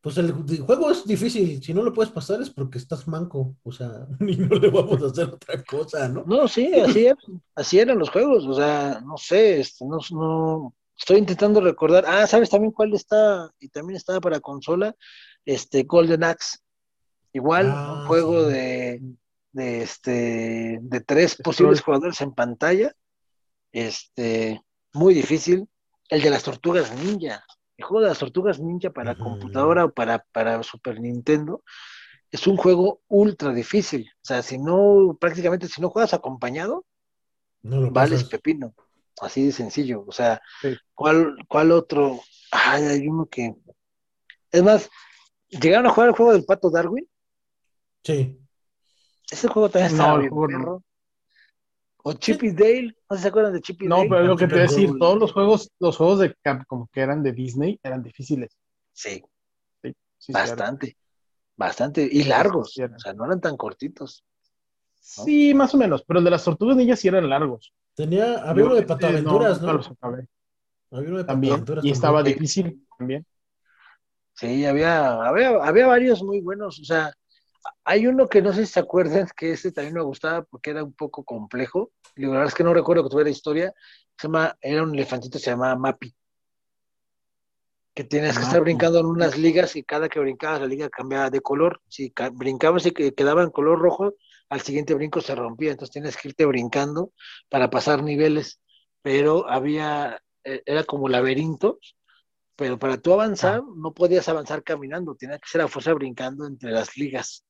pues el, juego es difícil, si no lo puedes pasar es porque estás manco, o sea, *laughs* y no le vamos a hacer otra cosa, ¿no? No, sí, así, así eran los juegos, o sea, no sé, este, no, no, Estoy intentando recordar. Ah, ¿sabes también cuál está? Y también estaba para consola. Este, Golden Axe. Igual, un ah, juego de, de, este, de tres posibles jugadores en pantalla. Este, muy difícil. El de las tortugas ninja. El juego de las tortugas ninja para computadora o para, para Super Nintendo es un juego ultra difícil. O sea, si no, prácticamente si no juegas acompañado, no vales pepino. Así de sencillo. O sea, ¿cuál, ¿cuál otro? Ay, hay uno que. Es más, ¿llegaron a jugar el juego del pato Darwin? Sí. Ese juego también está no, bien, perro. O Chippy Dale, ¿no se acuerdan de Chippy Dale? No, pero lo que te voy a decir, todos los juegos, los juegos de Capcom que eran de Disney eran difíciles. Sí. sí, bastante, bastante. Y largos, o sea, no eran tan cortitos. Sí, más o menos, pero el de las tortugas ninjas sí eran largos. Tenía, había uno de pataventuras, ¿no? ¿no? Había uno de también, y estaba difícil también. Sí, había, había, había varios muy buenos, o sea, hay uno que no sé si se acuerdan, que este también me gustaba porque era un poco complejo. La verdad es que no recuerdo que tuviera historia. Se llama, era un elefantito, se llamaba Mappy. Que tienes que estar brincando en unas ligas y cada que brincabas la liga cambiaba de color. Si brincabas y quedaba en color rojo, al siguiente brinco se rompía, entonces tienes que irte brincando para pasar niveles, pero había, e, era como laberintos, pero para tú avanzar ah. no podías avanzar caminando, tenía que ser a fuerza brincando entre las ligas.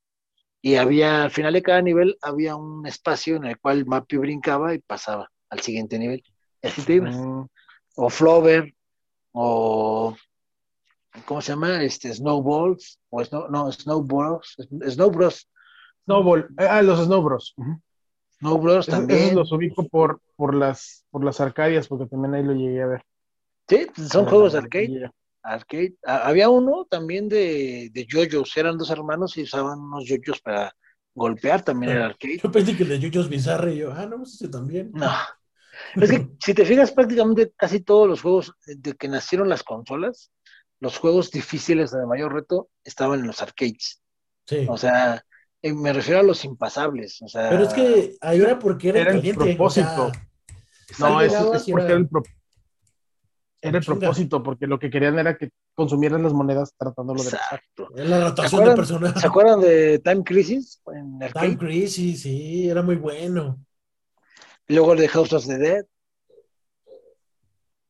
Y había, al final de cada nivel, había un espacio en el cual Mappy brincaba y pasaba al siguiente nivel. *laughs* así te ibas. Mm. O Flover, o ¿cómo se llama? Este, Snowballs, o snow, no, Snowballs, Snowbros, Snowball, eh, ah, los Snowbros. Snowbros también. los ubico por, por, las, por las Arcadias, porque también ahí lo llegué a ver. Sí, son juegos de arcade. arcade. Había uno también de, de yoyos, eran dos hermanos y usaban unos yoyos para golpear también el arcade. Yo pensé que el de yoyos bizarre y yo, ah, no, ese también. No. Es que si te fijas, prácticamente casi todos los juegos de que nacieron las consolas, los juegos difíciles de mayor reto estaban en los arcades. Sí. O sea, eh, me refiero a los impasables. O sea, Pero es que ahí era porque era, el propósito. no, es, porque era el, era el propósito, porque lo que querían era que consumieran las monedas tratándolo de Exacto. La rotación de personajes. ¿Se acuerdan de Time Crisis? Time Crisis, sí, era muy bueno. Y luego el de House of the Dead.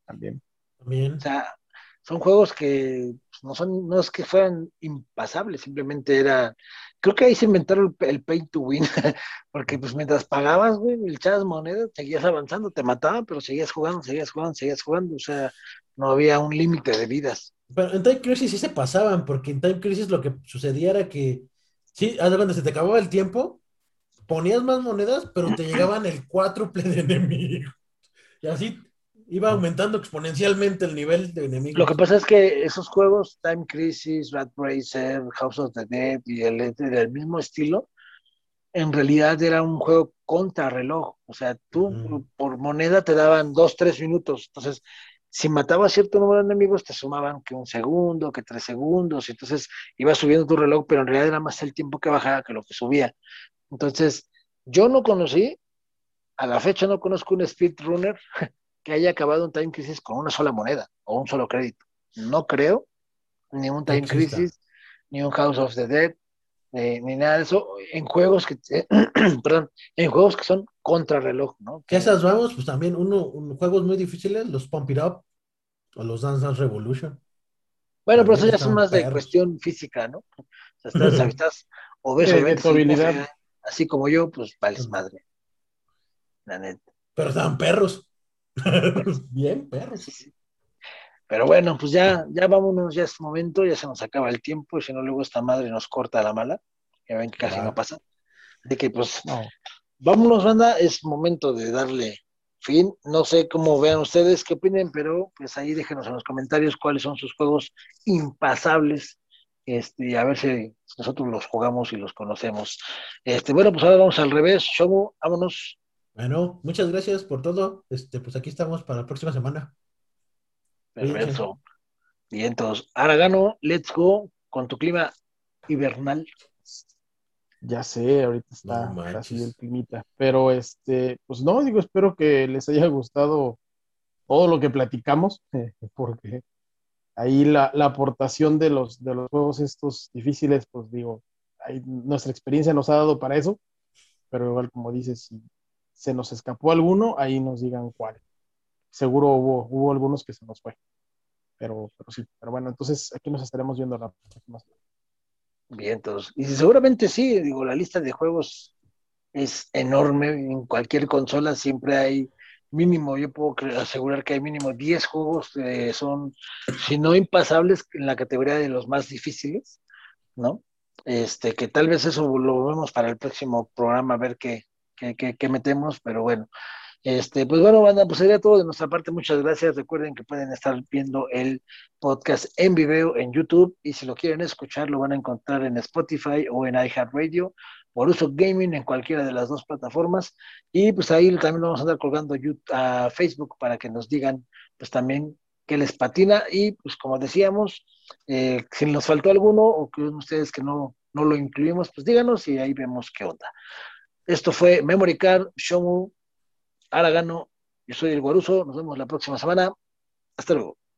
También. También. O sea, son juegos que pues, no son, no es que fueran impasables, simplemente era creo que ahí se inventaron el, pay to win, *laughs* porque pues mientras pagabas, güey, le echabas monedas, seguías avanzando, te mataban, pero seguías jugando, seguías jugando, seguías jugando, o sea, no había un límite de vidas. Pero en Time Crisis sí se pasaban, porque en Time Crisis lo que sucedía era que, sí, cuando se te acababa el tiempo, ponías más monedas, pero te llegaban el cuádruple de enemigos. Y así iba aumentando exponencialmente el nivel de enemigos. Lo que pasa es que esos juegos, Time Crisis, Rat Racer, House of the Dead y el del mismo estilo, en realidad era un juego contra reloj. O sea, tú por moneda te daban dos, tres minutos. Entonces, si matabas cierto número de enemigos, te sumaban que un segundo, que tres segundos. Entonces, iba subiendo tu reloj, pero en realidad era más el tiempo que bajaba que lo que subía. Entonces, Yo no conocí, a la fecha no conozco un speedrunner *laughs* que haya acabado un Time Crisis con una sola moneda o un solo crédito. No creo, ni un Time Crisis, ni un House of the Dead, eh, ni nada de eso, en juegos que, *clears throat* perdón, en juegos que son contrarreloj, ¿no? Que esas vamos, pues también uno, juegos muy difíciles, los Pump It Up o los Dance Dance Revolution. Bueno, pero eso ya son más de cuestión física, ¿no? O sea, estás, *laughs* estás obeso, así como yo, pues vales madre. La neta. Pero estaban perros. *laughs* Bien. Pero bueno, pues ya, ya vámonos, ya es momento, ya se nos acaba el tiempo, y si no, luego esta madre nos corta la mala. Ya ven que casi no pasa. De que pues, vámonos, banda, es momento de darle fin. No sé cómo vean ustedes, qué opinen, pero pues ahí déjenos en los comentarios cuáles son sus juegos impasables. Este, a ver si nosotros los jugamos y los conocemos. Este, bueno, pues ahora vamos al revés. Show, vámonos. Bueno, muchas gracias por todo. Este, pues aquí estamos para la próxima semana. Perfecto. Bien, entonces, Aragano, let's go con tu clima hibernal. Ya sé, ahorita está así el climita. Pero este, pues no, digo, espero que les haya gustado todo lo que platicamos, *laughs* porque ahí la, aportación de los, de los juegos estos difíciles, pues digo, nuestra experiencia nos ha dado para eso, pero igual como dices, si se nos escapó alguno, ahí nos digan cuál. Seguro hubo, hubo algunos que se nos fue. Pero, pero sí, pero bueno, entonces aquí nos estaremos viendo la próxima. Bien, entonces, y seguramente sí, digo, la lista de juegos es enorme, en cualquier consola siempre hay mínimo, yo puedo asegurar que hay mínimo 10 juegos que son, si no impasables, en la categoría de los más difíciles, ¿no? Este, que tal vez eso lo vemos para el próximo programa, a ver qué, que, metemos, pero bueno. Este, pues bueno, banda, pues sería todo de nuestra parte. Muchas gracias. Recuerden que pueden estar viendo el podcast en video en YouTube y si lo quieren escuchar lo van a encontrar en Spotify o en iHeartRadio por uso gaming en cualquiera de las dos plataformas y pues ahí también vamos a andar colgando a Facebook para que nos digan pues también qué les patina y pues como decíamos, eh, si nos faltó alguno o que ustedes que no, no lo incluimos, pues díganos y ahí vemos qué onda. Esto fue Memory Card, Shomu, Aragano. Yo soy el Guaruso. Nos vemos la próxima semana. Hasta luego.